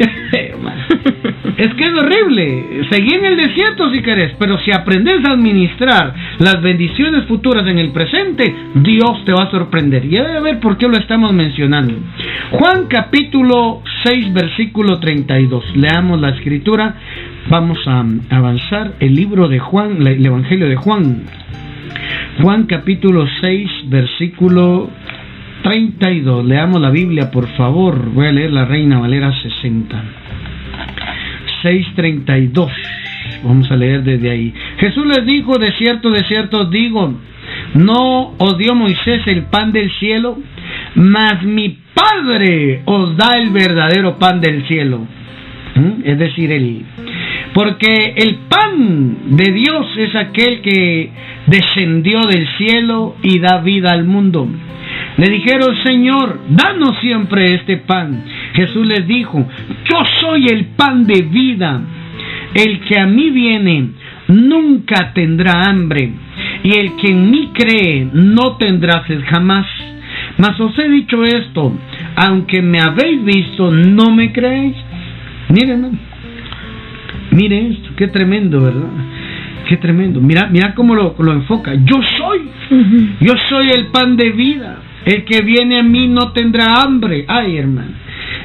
<laughs> es que es horrible. Seguí en el desierto si querés, pero si aprendes a administrar las bendiciones futuras en el presente, Dios te va a sorprender. Y debe ver por qué lo estamos mencionando. Juan capítulo 6, versículo 32. Leamos la escritura. Vamos a avanzar. El libro de Juan, el Evangelio de Juan. Juan capítulo 6, versículo 32. Leamos la Biblia, por favor. Voy a leer la Reina Valera 60. 6.32. Vamos a leer desde ahí. Jesús les dijo, de cierto, de cierto digo, no os dio Moisés el pan del cielo, mas mi Padre os da el verdadero pan del cielo. ¿Mm? Es decir, el, porque el pan de Dios es aquel que descendió del cielo y da vida al mundo. Le dijeron, Señor, danos siempre este pan. Jesús les dijo, yo soy el pan de vida. El que a mí viene nunca tendrá hambre, y el que en mí cree no tendrá sed jamás. Mas os he dicho esto, aunque me habéis visto, no me creéis. Miren, miren esto, qué tremendo, ¿verdad? Qué tremendo. Mira, mira cómo lo, lo enfoca. Yo soy, yo soy el pan de vida. El que viene a mí no tendrá hambre. Ay, hermano.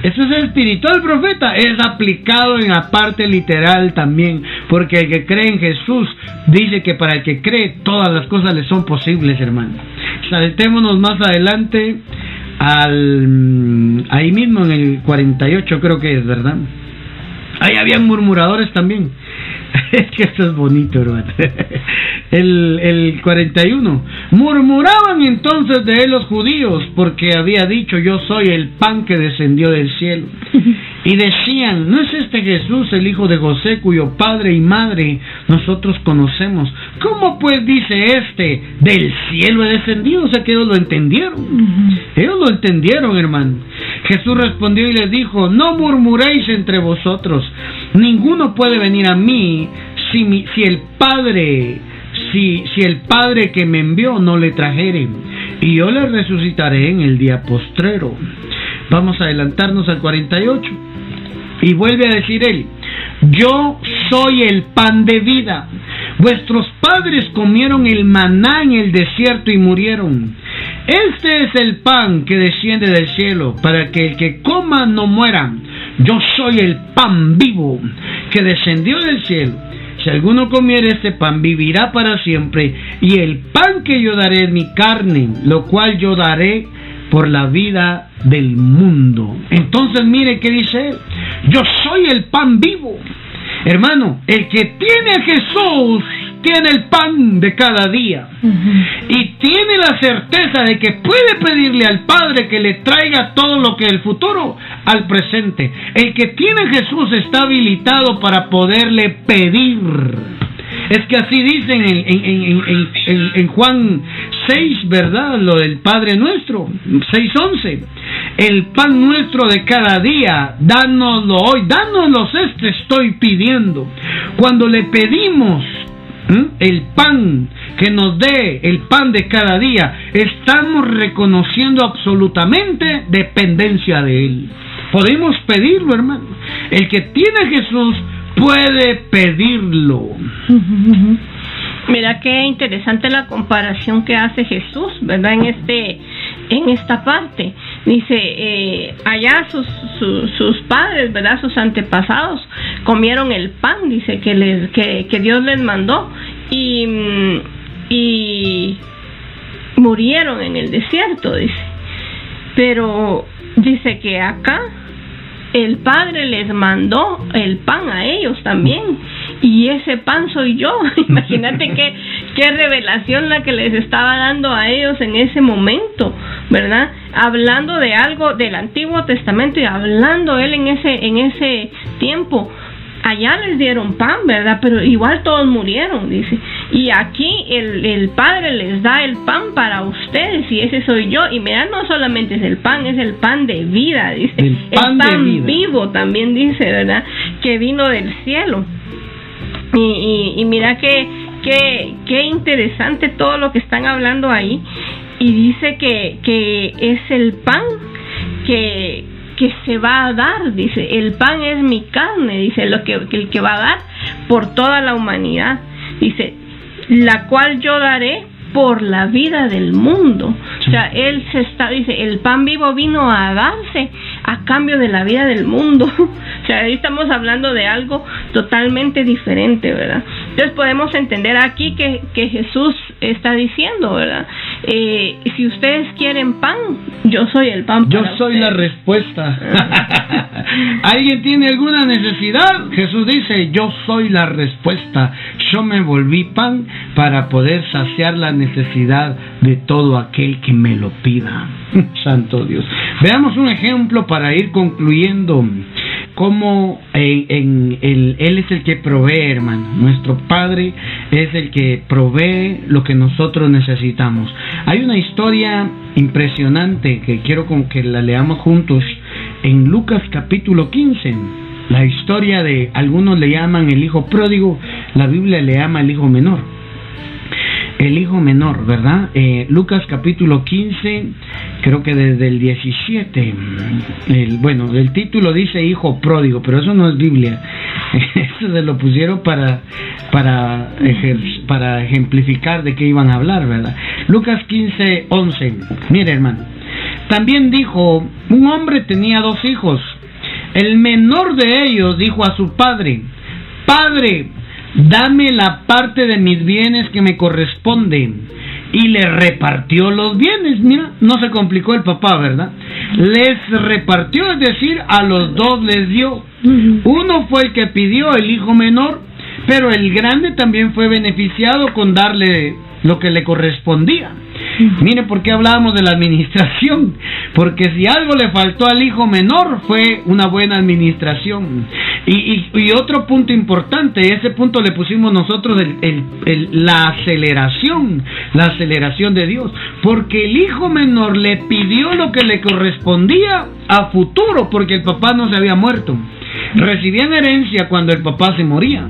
Eso es espiritual, profeta. Es aplicado en la parte literal también. Porque el que cree en Jesús dice que para el que cree todas las cosas le son posibles, hermano. Saltémonos más adelante al ahí mismo en el 48 creo que es, ¿verdad? Ahí habían murmuradores también. <laughs> es que esto es bonito, hermano. El, el 41. Murmuraban entonces de él los judíos porque había dicho yo soy el pan que descendió del cielo. <laughs> Y decían, ¿no es este Jesús el hijo de José cuyo padre y madre nosotros conocemos? ¿Cómo pues dice este del cielo he descendido? O sea que ellos lo entendieron. Ellos lo entendieron, hermano. Jesús respondió y les dijo, no murmuréis entre vosotros. Ninguno puede venir a mí si, si el Padre si, si el Padre que me envió no le trajere, y yo le resucitaré en el día postrero. Vamos a adelantarnos al 48. Y vuelve a decir él, yo soy el pan de vida. Vuestros padres comieron el maná en el desierto y murieron. Este es el pan que desciende del cielo, para que el que coma no muera. Yo soy el pan vivo que descendió del cielo. Si alguno comiere este pan, vivirá para siempre. Y el pan que yo daré es mi carne, lo cual yo daré por la vida del mundo. Entonces mire qué dice él. Yo soy el pan vivo. Hermano, el que tiene a Jesús tiene el pan de cada día y tiene la certeza de que puede pedirle al Padre que le traiga todo lo que el futuro al presente. El que tiene Jesús está habilitado para poderle pedir. Es que así dicen en, en, Juan 6, ¿verdad? Lo del Padre nuestro, 6.11. El pan nuestro de cada día, dánoslo hoy, dánoslo este estoy pidiendo. Cuando le pedimos el pan que nos dé el pan de cada día, estamos reconociendo absolutamente dependencia de Él. Podemos pedirlo, hermano. El que tiene Jesús puede pedirlo. <laughs> Mira qué interesante la comparación que hace Jesús, ¿verdad? En este en esta parte. Dice, eh, allá sus, sus, padres, ¿verdad? Sus antepasados comieron el pan, dice, que, les, que, que Dios les mandó y, y murieron en el desierto, dice. Pero dice que acá el Padre les mandó el pan a ellos también. Y ese pan soy yo. <laughs> Imagínate qué, qué revelación la que les estaba dando a ellos en ese momento, ¿verdad? Hablando de algo del Antiguo Testamento y hablando él en ese, en ese tiempo allá les dieron pan, ¿verdad? Pero igual todos murieron, dice. Y aquí el, el, Padre les da el pan para ustedes y ese soy yo. Y mira, no solamente es el pan, es el pan de vida, dice. El pan, vivo también dice, ¿verdad? Que vino del cielo. Y, y, mira que, que, qué interesante todo lo que están hablando ahí. Y dice que, que es el pan que, que se va a dar, dice, el pan es mi carne, dice, lo que, el que va a dar por toda la humanidad, dice, la cual yo daré por la vida del mundo. O sea, él se está, dice, el pan vivo vino a darse a cambio de la vida del mundo. <laughs> o sea, ahí estamos hablando de algo totalmente diferente, ¿verdad? Entonces podemos entender aquí que, que Jesús está diciendo, ¿verdad? Eh, si ustedes quieren pan, yo soy el pan. Yo soy la respuesta. <laughs> ¿Alguien tiene alguna necesidad? Jesús dice, yo soy la respuesta. Yo me volví pan para poder saciar la necesidad de todo aquel que me lo pida. <laughs> Santo Dios. Veamos un ejemplo para ir concluyendo cómo en, el, Él es el que provee, hermano. Nuestro Padre es el que provee lo que nosotros necesitamos. Hay una historia impresionante que quiero con que la leamos juntos en Lucas capítulo 15. La historia de algunos le llaman el hijo pródigo, la Biblia le llama el hijo menor el hijo menor, ¿verdad? Eh, Lucas capítulo 15, creo que desde el 17, el, bueno, el título dice hijo pródigo, pero eso no es Biblia, <laughs> eso se lo pusieron para, para, para ejemplificar de qué iban a hablar, ¿verdad? Lucas 15, 11, mire hermano, también dijo, un hombre tenía dos hijos, el menor de ellos dijo a su padre, Padre, dame la parte de mis bienes que me corresponde. Y le repartió los bienes, mira, no se complicó el papá, ¿verdad? Les repartió, es decir, a los dos les dio. Uno fue el que pidió, el hijo menor, pero el grande también fue beneficiado con darle lo que le correspondía. <laughs> Mire por qué hablábamos de la administración, porque si algo le faltó al hijo menor fue una buena administración. Y, y, otro punto importante, ese punto le pusimos nosotros la aceleración, la aceleración de Dios, porque el hijo menor le pidió lo que le correspondía a futuro, porque el papá no se había muerto. Recibían herencia cuando el papá se moría.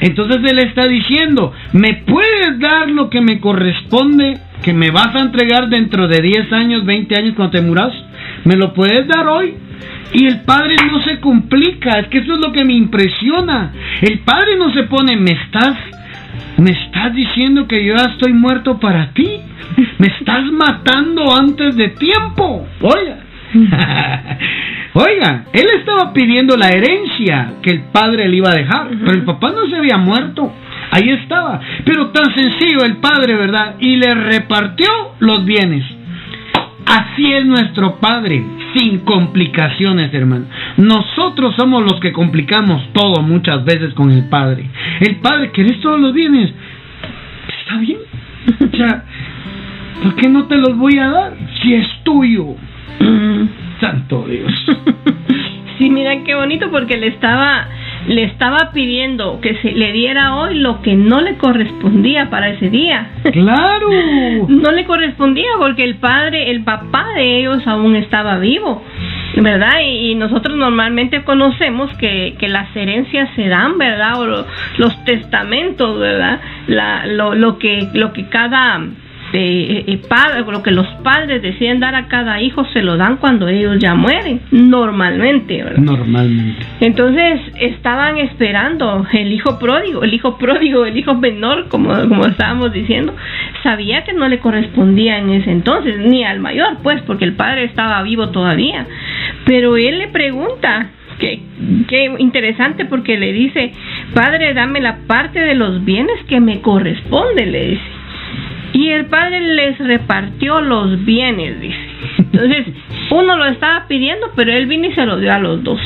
Entonces él está diciendo, ¿me puedes dar lo que me corresponde, que me vas a entregar dentro de 10 años, 20 años cuando te muras? ¿Me lo puedes dar hoy? Y el padre no se complica, es que eso es lo que me impresiona. El padre no se pone, me estás, me estás diciendo que yo ya estoy muerto para ti. Me estás matando antes de tiempo. Oiga. <laughs> Oiga, él estaba pidiendo la herencia que el padre le iba a dejar, pero el papá no se había muerto. Ahí estaba. Pero tan sencillo el padre, ¿verdad? Y le repartió los bienes. Así es nuestro Padre, sin complicaciones, hermano. Nosotros somos los que complicamos todo muchas veces con el Padre. El Padre, ¿querés todos los bienes? Está bien. <laughs> O sea, ¿por qué no te los voy a dar si es tuyo? Mm. Santo Dios. <laughs> sí, mira qué bonito porque le estaba le estaba pidiendo que se le diera hoy lo que no le correspondía para ese día. Claro. <laughs> no le correspondía porque el padre, el papá de ellos aún estaba vivo. ¿Verdad? Y, nosotros normalmente conocemos que, que, las herencias se dan, ¿verdad? O los testamentos, ¿verdad? La, lo, lo, que, lo que cada eh, padre, lo que los padres deciden dar a cada hijo se lo dan cuando ellos ya mueren, normalmente. Normalmente. Entonces estaban esperando el hijo pródigo, el hijo pródigo, el hijo menor, como, como estábamos diciendo, sabía que no le correspondía en ese entonces, ni al mayor, pues, porque el padre estaba vivo todavía. Pero él le pregunta, Qué, qué, interesante porque le dice, Padre, dame la parte de los bienes que me corresponde, le dice. Y el padre les repartió los bienes, dice. Entonces, <laughs> uno lo estaba pidiendo, pero él vino y se lo dio a los dos.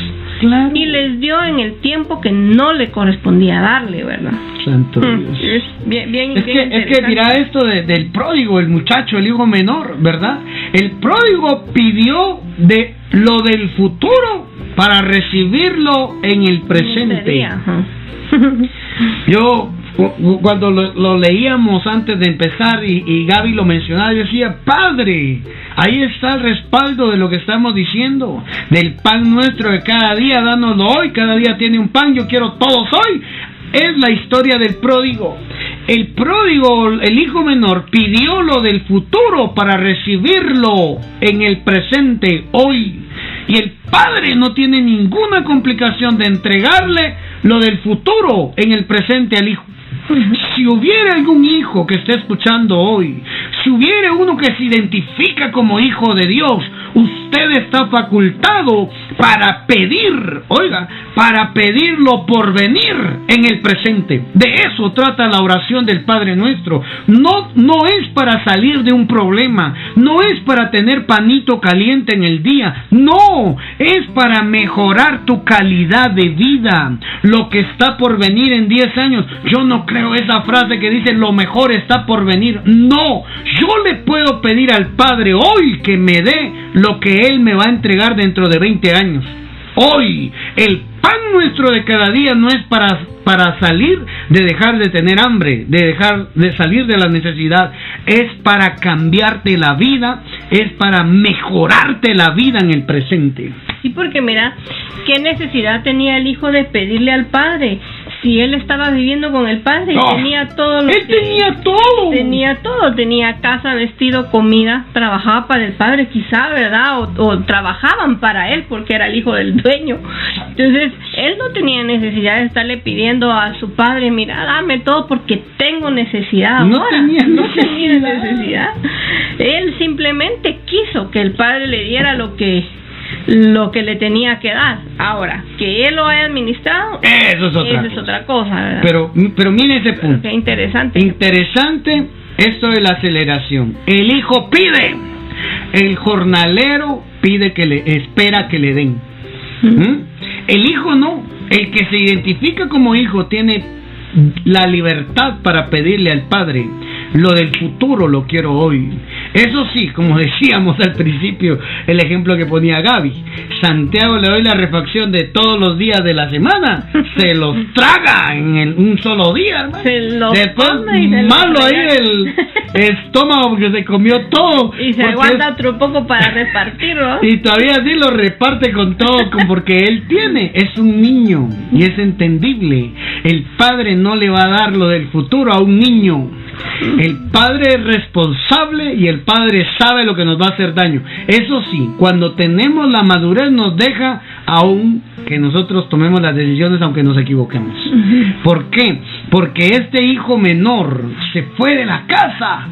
Y les dio en el tiempo que no le correspondía darle, ¿verdad? Santo mm, Dios. Es bien, bien, es, que, es que mira esto del pródigo, el muchacho, el hijo menor, ¿verdad? El pródigo pidió de lo del futuro para recibirlo en el presente. <laughs> Yo cuando lo, leíamos antes de empezar y, Gaby lo mencionaba, decía, Padre, ahí está el respaldo de lo que estamos diciendo, del pan nuestro de cada día, dánoslo hoy, cada día tiene un pan, yo quiero todos hoy. Es la historia del pródigo. El pródigo, el hijo menor, pidió lo del futuro para recibirlo en el presente, hoy. Y el padre no tiene ninguna complicación de entregarle lo del futuro en el presente al hijo. Si hubiera algún hijo que esté escuchando hoy, si hubiera uno que se identifica como hijo de Dios, usted usted está facultado para pedir, oiga, para pedirlo por venir en el presente. De eso trata la oración del Padre nuestro. No, no es para salir de un problema, no es para tener panito caliente en el día, no, es para mejorar tu calidad de vida. Lo que está por venir en 10 años, yo no creo esa frase que dice lo mejor está por venir. No, yo le puedo pedir al Padre hoy que me dé lo que Él me va a entregar dentro de 20 años. Hoy, el pan nuestro de cada día no es para, para salir de dejar de tener hambre, de dejar de salir de la necesidad, es para cambiarte la vida, es para mejorarte la vida en el presente. Sí, porque mira, ¿qué necesidad tenía el hijo de pedirle al padre? Si él estaba viviendo con el padre y tenía todo lo él tenía todo. tenía todo tenía casa vestido comida trabajaba para el padre quizá verdad o, trabajaban para él porque era el hijo del dueño. Entonces él no tenía necesidad de estarle pidiendo a su padre mira dame todo porque tengo necesidad no tenía <laughs> no tenía necesidad. Él simplemente quiso que el padre le diera lo que lo que le tenía que dar. Ahora, que él lo haya administrado, eso es otra, es otra cosa. Pero, pero mire ese punto. Qué interesante. Interesante esto de la aceleración. El hijo pide, el jornalero pide que le espera que le den. ¿Mm? El hijo no, el que se identifica como hijo tiene la libertad para pedirle al padre lo del futuro lo quiero hoy. Eso sí, como decíamos al principio, el ejemplo que ponía Gaby, Santiago le doy la refacción de todos los días de la semana, <laughs> se los traga en un solo día, hermano. Se los Después malo ahí el estómago porque se comió todo. <laughs> Y se aguanta otro poco para repartirlo. <laughs> Y todavía sí lo reparte con todo, porque él tiene, es un niño y es entendible. El padre no le va a dar lo del futuro a un niño. El padre es responsable y el padre sabe lo que nos va a hacer daño. Eso sí, cuando tenemos la madurez nos deja aún que nosotros tomemos las decisiones aunque nos equivoquemos. ¿Por qué? Porque este hijo menor se fue de la casa.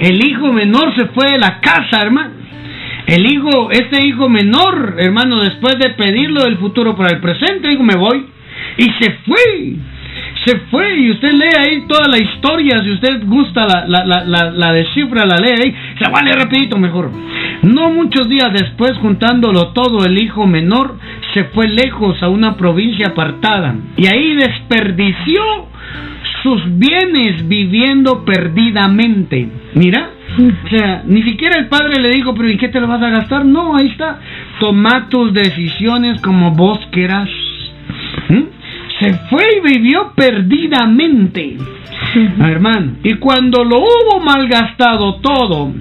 El hijo menor se fue de la casa, hermano. El hijo, este hijo menor, hermano, después de pedirlo del futuro para el presente, dijo, me voy. Y se fue se fue y usted lee ahí toda la historia, si usted gusta la, la, la, la, descifra, la lee ahí, se vale rapidito mejor. No muchos días después, juntándolo todo, el hijo menor se fue lejos a una provincia apartada y ahí desperdició sus bienes viviendo perdidamente. Mira, o sea, ni siquiera el padre le dijo, pero ¿y qué te lo vas a gastar? No, ahí está. Toma tus decisiones como vos quieras. ¿Mm? Se fue y vivió perdidamente. hermano, y cuando lo hubo malgastado todo,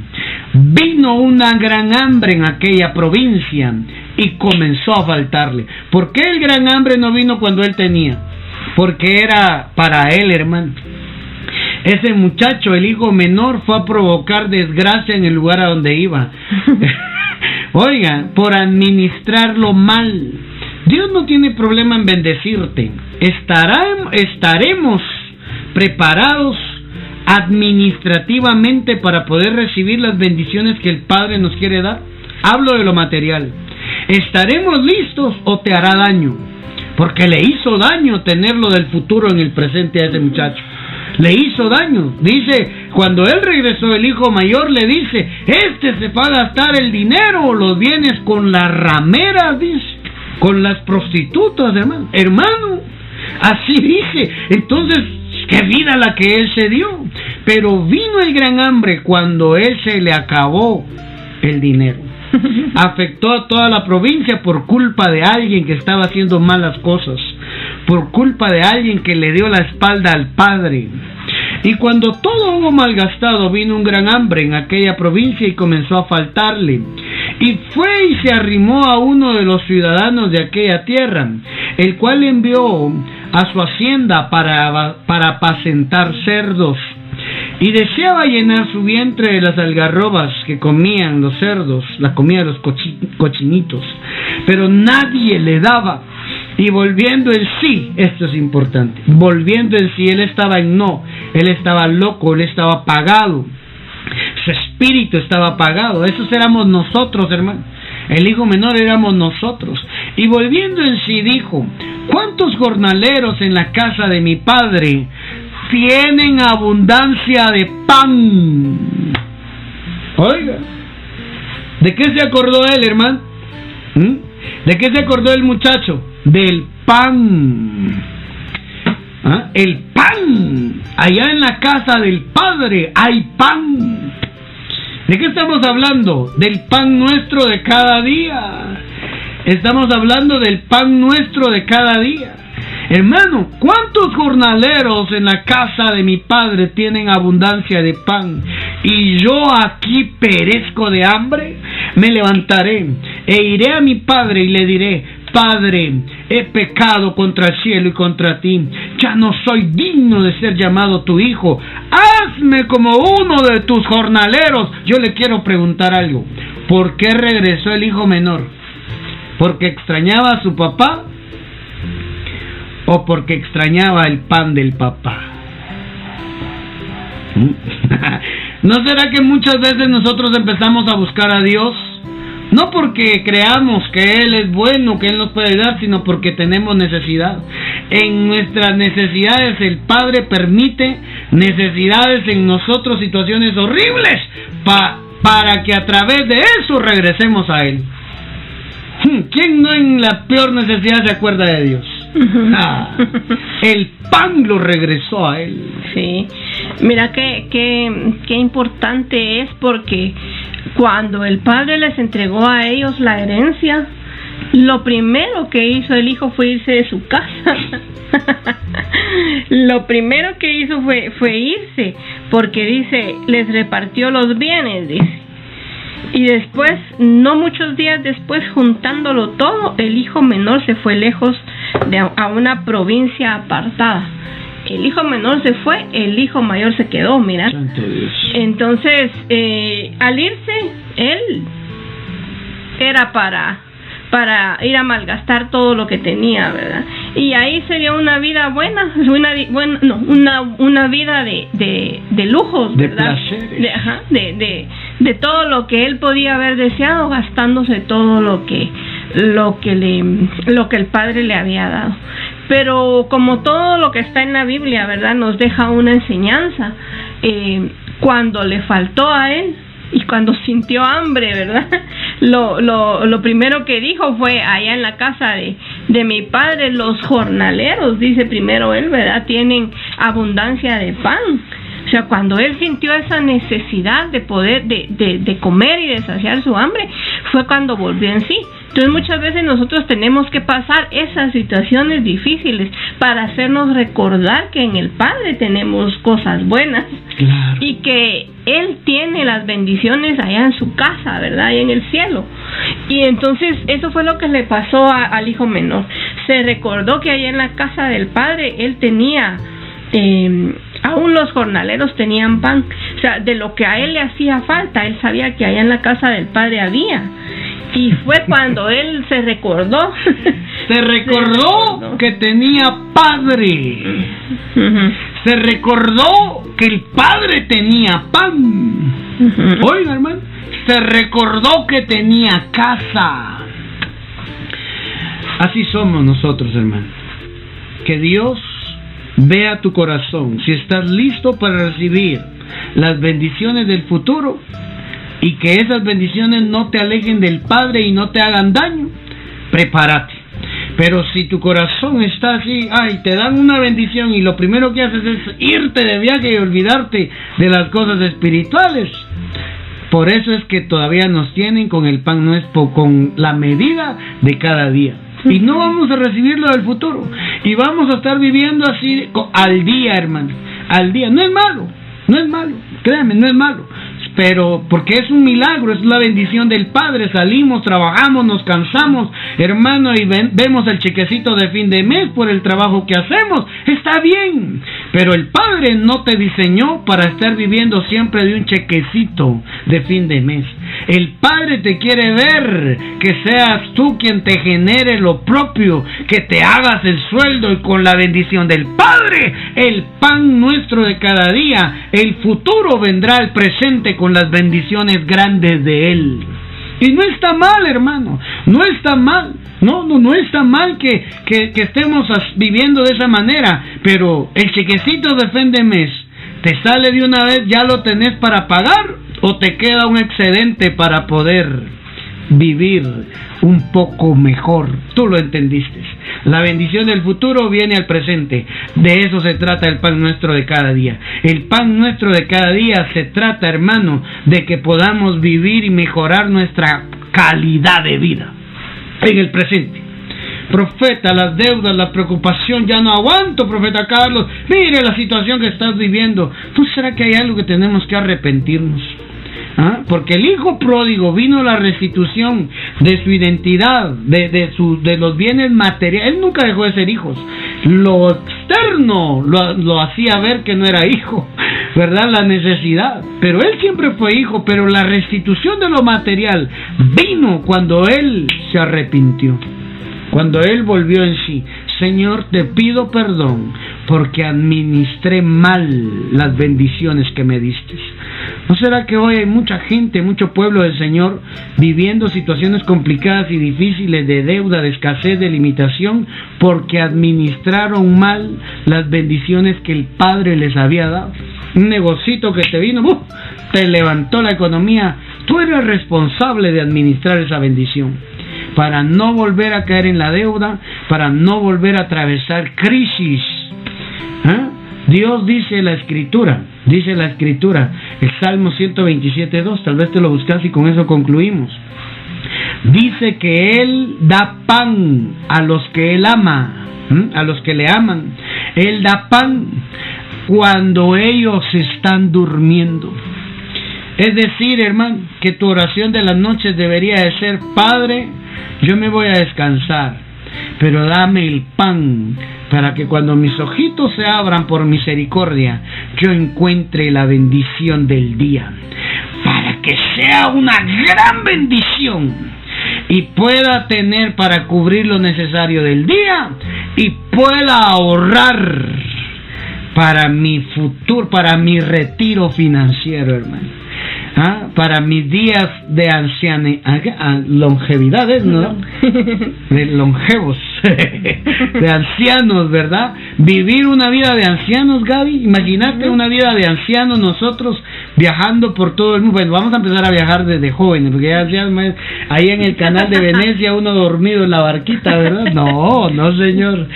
vino una gran hambre en aquella provincia y comenzó a faltarle. ¿Por qué el gran hambre no vino cuando él tenía? Porque era para él, hermano. Ese muchacho, el hijo menor, fue a provocar desgracia en el lugar a donde iba. <laughs> Oiga, por administrarlo mal. Dios no tiene problema en bendecirte. Estaremos preparados administrativamente para poder recibir las bendiciones que el Padre nos quiere dar. Hablo de lo material. ¿Estaremos listos o te hará daño? Porque le hizo daño tenerlo del futuro en el presente a ese muchacho. Le hizo daño. Dice, cuando él regresó, el hijo mayor le dice, este se va a gastar el dinero, los bienes con la ramera, dice con las prostitutas, hermano. Hermano, así dice. Entonces, qué vida la que él se dio. Pero vino el gran hambre cuando él se le acabó el dinero. <laughs> Afectó a toda la provincia por culpa de alguien que estaba haciendo malas cosas. Por culpa de alguien que le dio la espalda al padre. Y cuando todo hubo malgastado, vino un gran hambre en aquella provincia y comenzó a faltarle. Y fue y se arrimó a uno de los ciudadanos de aquella tierra, el cual envió a su hacienda para, para apacentar cerdos. Y deseaba llenar su vientre de las algarrobas que comían los cerdos, la comida de los cochinitos. Pero nadie le daba. Y volviendo en sí, esto es importante, volviendo en sí, él estaba en no, él estaba loco, él estaba apagado. Se espíritu estaba apagado. Esos éramos nosotros, hermano. El hijo menor éramos nosotros. Y volviendo en sí dijo, ¿cuántos jornaleros en la casa de mi padre tienen abundancia de pan? Oiga, ¿de qué se acordó él, hermano? ¿Mm? ¿De qué se acordó el muchacho? Del pan. ¿Ah? El pan. Allá en la casa del Padre hay pan. ¿De qué estamos hablando? Del pan nuestro de cada día. Estamos hablando del pan nuestro de cada día. Hermano, ¿cuántos jornaleros en la casa de mi padre tienen abundancia de pan? Y yo aquí perezco de hambre. Me levantaré e iré a mi padre y le diré, Padre, he pecado contra el cielo y contra ti. Ya no soy digno de ser llamado tu hijo. Hazme como uno de tus jornaleros. Yo le quiero preguntar algo. ¿Por qué regresó el hijo menor? ¿Porque extrañaba a su papá? ¿O porque extrañaba el pan del papá? <laughs> ¿No será que muchas veces nosotros empezamos a buscar a Dios no porque creamos que Él es bueno, que Él nos puede ayudar, sino porque tenemos necesidad. En nuestras necesidades el Padre permite necesidades en nosotros, situaciones horribles, para que a través de eso regresemos a Él. Hmm, ¿Quién no en la peor necesidad se acuerda de Dios? Ah, el pan lo regresó a él. Sí, mira qué, qué, qué importante es porque cuando el padre les entregó a ellos la herencia, lo primero que hizo el hijo fue irse de su casa. <laughs> lo primero que hizo fue, fue irse, porque dice, les repartió los bienes, dice. Y después, no muchos días después, juntándolo todo, el hijo menor se fue lejos de a una provincia apartada el hijo menor se fue, el hijo mayor se quedó, mira. Entonces, eh, al irse, él era para para ir a malgastar todo lo que tenía, ¿verdad? Y ahí sería una vida buena, una, bueno, no, una, una vida de, de, de lujos, ¿verdad? De, ajá, de, de, de todo lo que él podía haber deseado, gastándose todo lo que lo que le lo que el padre le había dado pero como todo lo que está en la Biblia verdad nos deja una enseñanza eh, cuando le faltó a él y cuando sintió hambre verdad <laughs> lo, lo, lo primero que dijo fue allá en la casa de, de mi padre los jornaleros dice primero él verdad tienen abundancia de pan o sea, cuando él sintió esa necesidad de poder, de, de, de comer y de saciar su hambre, fue cuando volvió en sí. Entonces muchas veces nosotros tenemos que pasar esas situaciones difíciles para hacernos recordar que en el Padre tenemos cosas buenas y que Él tiene las bendiciones allá en su casa, ¿verdad? Y en el cielo. Y entonces eso fue lo que le pasó al hijo menor. Se recordó que allá en la casa del Padre Él tenía... Eh, aún los jornaleros tenían pan, o sea, de lo que a él le hacía falta, él sabía que allá en la casa del padre había. Y fue <laughs> cuando él <laughs> se recordó. Se recordó que tenía padre. Se recordó que el padre tenía pan. Oiga, hermano. Se recordó que tenía casa. Así somos nosotros, hermano. Que Dios vea tu corazón. Si estás listo para recibir las bendiciones del futuro, y que esas bendiciones no te alejen del Padre y no te hagan daño, prepárate. Pero si tu corazón está así, ay, te dan una bendición y lo primero que haces es irte de viaje y olvidarte de las cosas espirituales. Por eso es que todavía nos tienen con el pan nuestro, con la medida de cada día. Y no vamos a recibirlo del futuro. Y vamos a estar viviendo así al día, hermano. Al día. No es malo. No es malo. Créanme, no es malo pero porque es un milagro, es la bendición del Padre. Salimos, trabajamos, nos cansamos, hermano, y vemos el chequecito de fin de mes por el trabajo que hacemos. Está bien, pero el Padre no te diseñó para estar viviendo siempre de un chequecito de fin de mes. El Padre te quiere ver que seas tú quien te genere lo propio, que te hagas el sueldo y con la bendición del Padre, el pan nuestro de cada día, el futuro vendrá al presente con las bendiciones grandes de Él. Y no está mal, hermano, no está mal. No, no, no está mal que, que, estemos viviendo de esa manera, pero el chequecito de mes te sale de una vez, ya lo tenés para pagar o te queda un excedente para poder vivir un poco mejor. Tú lo entendiste. La bendición del futuro viene al presente. De eso se trata el pan nuestro de cada día. El pan nuestro de cada día se trata, hermano, de que podamos vivir y mejorar nuestra calidad de vida en el presente. Profeta, las deudas, la preocupación, ya no aguanto, profeta Carlos. Mire la situación que estás viviendo. ¿No será que hay algo que tenemos que arrepentirnos? ¿Ah? Porque el hijo pródigo vino la restitución de su identidad, de, de, de los bienes materiales. Él nunca dejó de ser hijos. Lo externo lo, lo hacía ver que no era hijo, ¿verdad? La necesidad. Pero él siempre fue hijo, pero la restitución de lo material vino cuando él se arrepintió. Cuando él volvió en sí, Señor, te pido perdón porque administré mal las bendiciones que me diste. ¿No será que hoy hay mucha gente, mucho pueblo del Señor viviendo situaciones complicadas y difíciles de deuda, de escasez, de limitación, porque administraron mal las bendiciones que el Padre les había dado? Un negocito que te vino, te levantó la economía. Tú eres responsable de administrar esa bendición para no volver a caer en la deuda, para no volver a atravesar crisis. ¿Eh? Dios dice la escritura, dice la escritura, el Salmo 127.2, tal vez te lo buscas y con eso concluimos. Dice que Él da pan a los que Él ama, a los que le aman. Él da pan cuando ellos están durmiendo. Es decir, hermano, que tu oración de las noches debería de ser, Padre, yo me voy a descansar, pero dame el pan para que cuando mis ojitos se abran por misericordia, yo encuentre la bendición del día, para que sea una gran bendición y pueda tener para cubrir lo necesario del día y pueda ahorrar para mi futuro, para mi retiro financiero, hermano. ¿Ah? para mis días de anciana, ah, longevidades, ¿no? <laughs> de longevos, <laughs> de ancianos, ¿verdad? Vivir una vida de ancianos, Gaby, imagínate una vida de ancianos nosotros viajando por todo el mundo. Bueno, vamos a empezar a viajar desde jóvenes, porque ya, ahí en el canal de Venecia uno dormido en la barquita, ¿verdad? No, no, señor.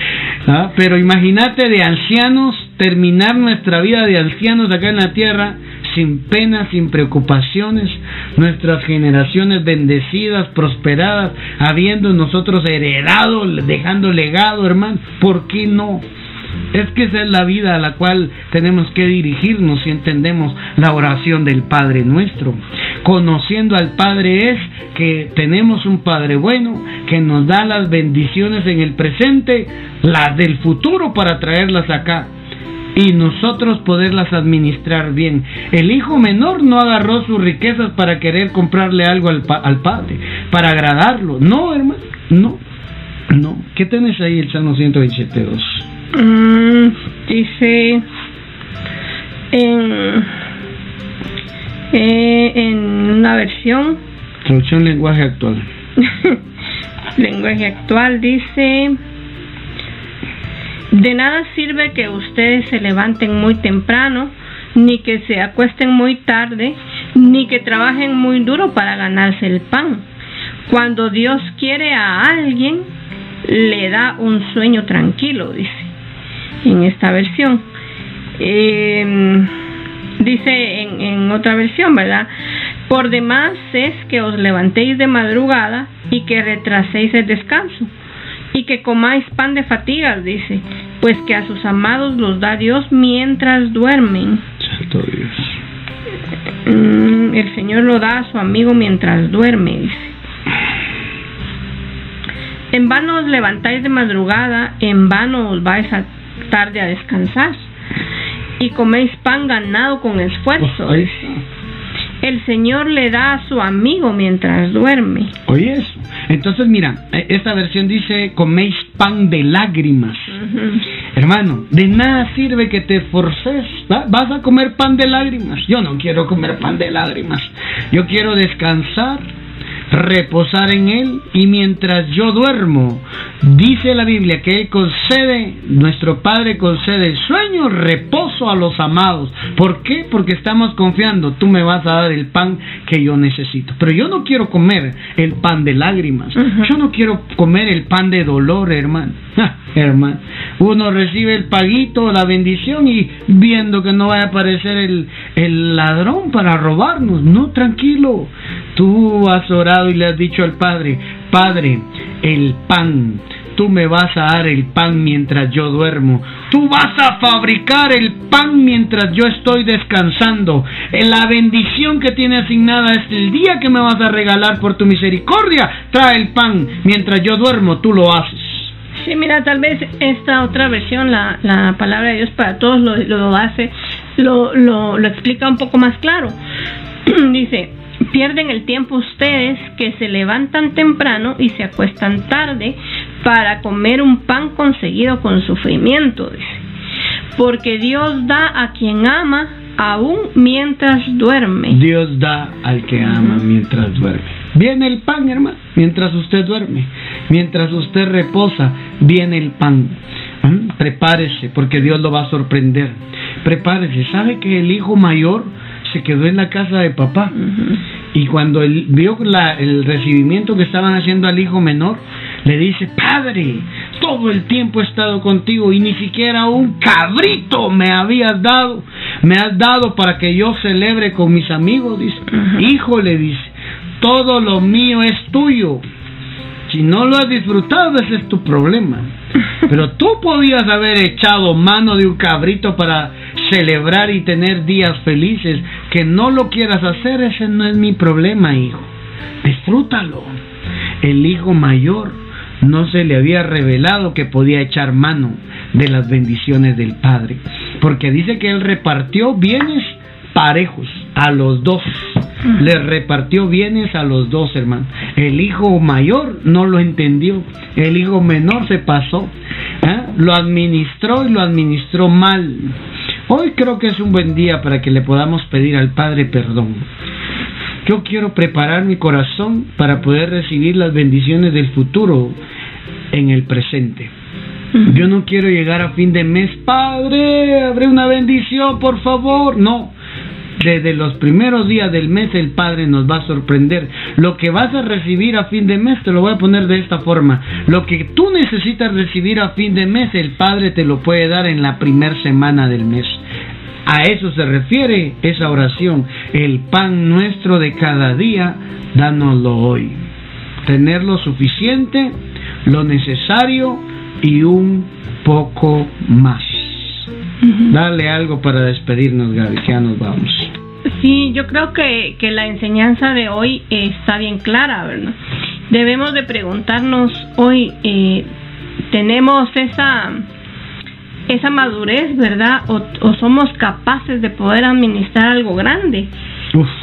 ¿Ah? Pero imagínate de ancianos, terminar nuestra vida de ancianos acá en la tierra sin penas, sin preocupaciones, nuestras generaciones bendecidas, prosperadas, habiendo nosotros heredado, dejando legado, hermano, ¿por qué no? Es que esa es la vida a la cual tenemos que dirigirnos si entendemos la oración del Padre nuestro. Conociendo al Padre es que tenemos un Padre bueno que nos da las bendiciones en el presente, las del futuro para traerlas acá y nosotros poderlas administrar bien. El hijo menor no agarró sus riquezas para querer comprarle algo al, al padre, para agradarlo. No, hermano, no, no. ¿Qué tenés ahí el Salmo 127.2? Mm, dice en, eh, en una versión. Traducción lenguaje actual. <laughs> lenguaje actual dice de nada sirve que ustedes se levanten muy temprano, ni que se acuesten muy tarde, ni que trabajen muy duro para ganarse el pan. Cuando Dios quiere a alguien, le da un sueño tranquilo, dice en esta versión. Em, dice en, en otra versión, ¿verdad? Por demás es que os levantéis de madrugada y que retraséis el descanso y que comáis pan de fatigas, dice, pues que a sus amados los da Dios mientras duermen. Santo Dios. Mm, el Señor lo da a su amigo mientras duerme, dice. En vano os levantáis de madrugada, en vano os vais a tarde a descansar, y coméis pan ganado con esfuerzo. El Señor le da a su amigo mientras duerme. Oye eso. Entonces, mira, eh, esta versión dice, coméis pan de lágrimas. Hermano, de nada sirve que te forces. Vas a comer pan de lágrimas. Yo no quiero comer pan de lágrimas. Yo quiero descansar reposar en Él y mientras yo duermo, dice la Biblia que Él concede, nuestro Padre concede sueño, reposo a los amados. ¿Por qué? Porque estamos confiando, tú me vas a dar el pan que yo necesito. Pero yo no quiero comer el pan de lágrimas, yo no quiero comer el pan de dolor, hermano. <laughs> hermano, uno recibe el paguito, la bendición y viendo que no vaya a aparecer el, el ladrón para robarnos. No, tranquilo, tú has orado y le has dicho al Padre, Padre, el pan, tú me vas a dar el pan mientras yo duermo, tú vas a fabricar el pan mientras yo estoy descansando, la bendición que tiene asignada es el día que me vas a regalar por tu misericordia, trae el pan mientras yo duermo, tú lo haces. Sí, mira, tal vez esta otra versión, la, la palabra de Dios para todos, lo, lo hace, lo, lo, lo explica un poco más claro. <clears throat> Dice, pierden el tiempo ustedes que se levantan temprano y se acuestan tarde para comer un pan conseguido con sufrimiento, Porque Dios da a quien ama aún mientras duerme. Dios da al que ama mientras duerme. Viene el pan, hermano, mientras usted duerme. Mientras usted reposa, viene el pan. ¿Mm? Prepárese, porque Dios lo va a sorprender. Prepárese. ¿Sabe que el hijo mayor se quedó en la casa de papá. Y cuando él vio la, el recibimiento que estaban haciendo al hijo menor, le dice, Padre, todo el tiempo he estado contigo y ni siquiera un cabrito me habías dado. Me has dado para que yo celebre con mis amigos, dice. Hijo le dice, todo lo mío es tuyo. Si no lo has disfrutado, ese es tu problema. Pero tú podías haber echado mano de un cabrito para celebrar y tener días felices. Que no lo quieras hacer, ese no es mi problema, hijo. Disfrútalo. El hijo mayor no se le había revelado que podía echar mano de las bendiciones del Padre. Porque dice que él repartió bienes parejos a los dos. Le repartió bienes a los dos hermanos. El hijo mayor no lo entendió. El hijo menor se pasó. ¿eh? Lo administró y lo administró mal. Hoy creo que es un buen día para que le podamos pedir al Padre perdón. Yo quiero preparar mi corazón para poder recibir las bendiciones del futuro en el presente. Yo no quiero llegar a fin de mes, Padre, abre una bendición, por favor. No, desde los primeros días del mes el Padre nos va a sorprender. Lo que vas a recibir a fin de mes te lo voy a poner de esta forma. Lo que tú necesitas recibir a fin de mes el Padre te lo puede dar en la primera semana del mes. A eso se refiere esa oración. El pan nuestro de cada día, dánoslo hoy. Tener lo suficiente, lo necesario y un poco más. Dale algo para despedirnos, Gaby, que ya nos vamos. Sí, yo creo que, que la enseñanza de hoy está bien clara, ¿verdad? Debemos de preguntarnos hoy, eh, ¿tenemos esa, esa madurez, verdad? O, somos capaces de poder administrar algo grande?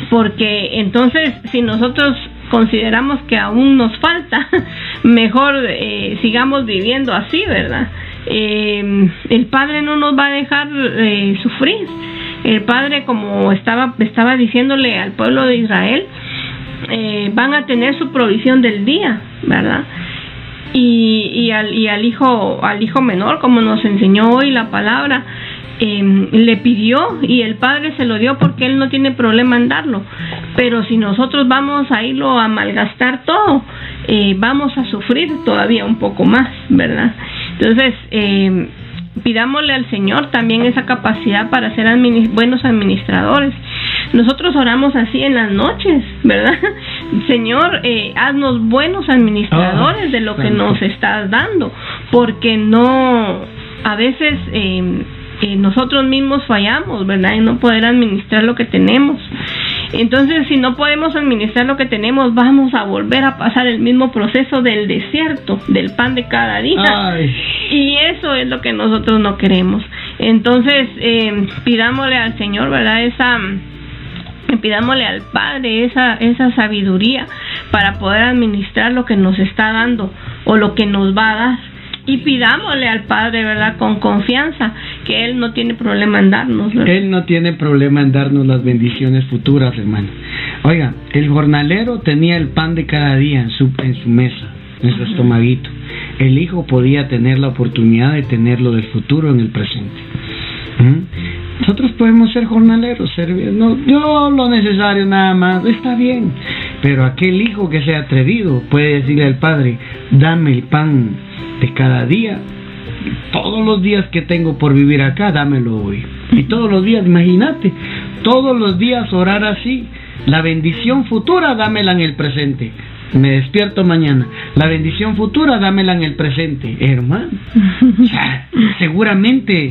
Porque entonces, si nosotros consideramos que aún nos falta, <laughs> mejor eh, sigamos viviendo así, ¿verdad? Eh, el Padre no nos va a dejar eh, sufrir. El Padre, como estaba, estaba diciéndole al pueblo de Israel, eh, van a tener su provisión del día, ¿verdad? Y, y, al, y al hijo al hijo menor, como nos enseñó hoy la palabra, eh, le pidió y el padre se lo dio porque él no tiene problema en darlo. Pero si nosotros vamos a irlo a malgastar todo, eh, vamos a sufrir todavía un poco más, ¿verdad? Entonces, eh, pidámosle al Señor también esa capacidad para ser buenos administradores. Nosotros oramos así en las noches, ¿verdad? <laughs> Señor, eh, haznos buenos administradores de lo que nos estás dando, porque no, a veces eh, eh, nosotros mismos fallamos, ¿verdad? En no poder administrar lo que tenemos. Entonces, si no podemos administrar lo que tenemos, vamos a volver a pasar el mismo proceso del desierto, del pan de cada día. Y eso es lo que nosotros no queremos. Entonces, eh, pidámosle al Señor, ¿verdad? Esa pidámosle al Padre esa, esa sabiduría para poder administrar lo que nos está dando o lo que nos va a dar. Y pidámosle al Padre, ¿verdad? Con confianza, que Él no tiene problema en darnos. Él no tiene problema en darnos las bendiciones futuras, hermano. Oiga, el jornalero tenía el pan de cada día en su, en su mesa, en su estomaguito. El hijo podía tener la oportunidad de tenerlo del futuro en el presente. ¿Mm? Nosotros podemos ser jornaleros, servir, no, yo lo necesario nada más, está bien. Pero aquel hijo que sea atrevido puede decirle al padre, dame el pan de cada día, todos los días que tengo por vivir acá, dámelo hoy. Y todos los días, imagínate, todos los días orar así, la bendición futura dámela en el presente. Me despierto mañana. La bendición futura dámela en el presente, hermano. <laughs> seguramente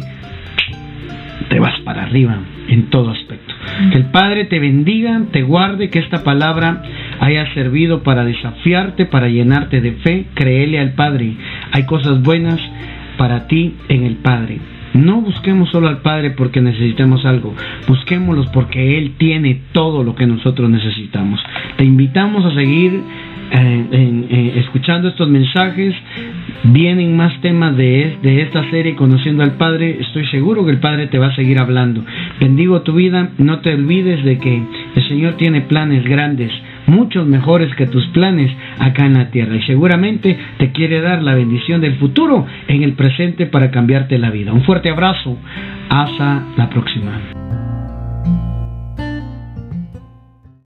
te vas para arriba en todo aspecto. Que el Padre te bendiga, te guarde, que esta palabra haya servido para desafiarte, para llenarte de fe. Créele al Padre. Hay cosas buenas para ti en el Padre. No busquemos solo al Padre porque necesitemos algo, busquémoslo porque Él tiene todo lo que nosotros necesitamos. Te invitamos a seguir eh, eh, escuchando estos mensajes, vienen más temas de, de esta serie Conociendo al Padre. Estoy seguro que el Padre te va a seguir hablando. Bendigo tu vida. No te olvides de que el Señor tiene planes grandes, muchos mejores que tus planes acá en la tierra. Y seguramente te quiere dar la bendición del futuro en el presente para cambiarte la vida. Un fuerte abrazo. Hasta la próxima.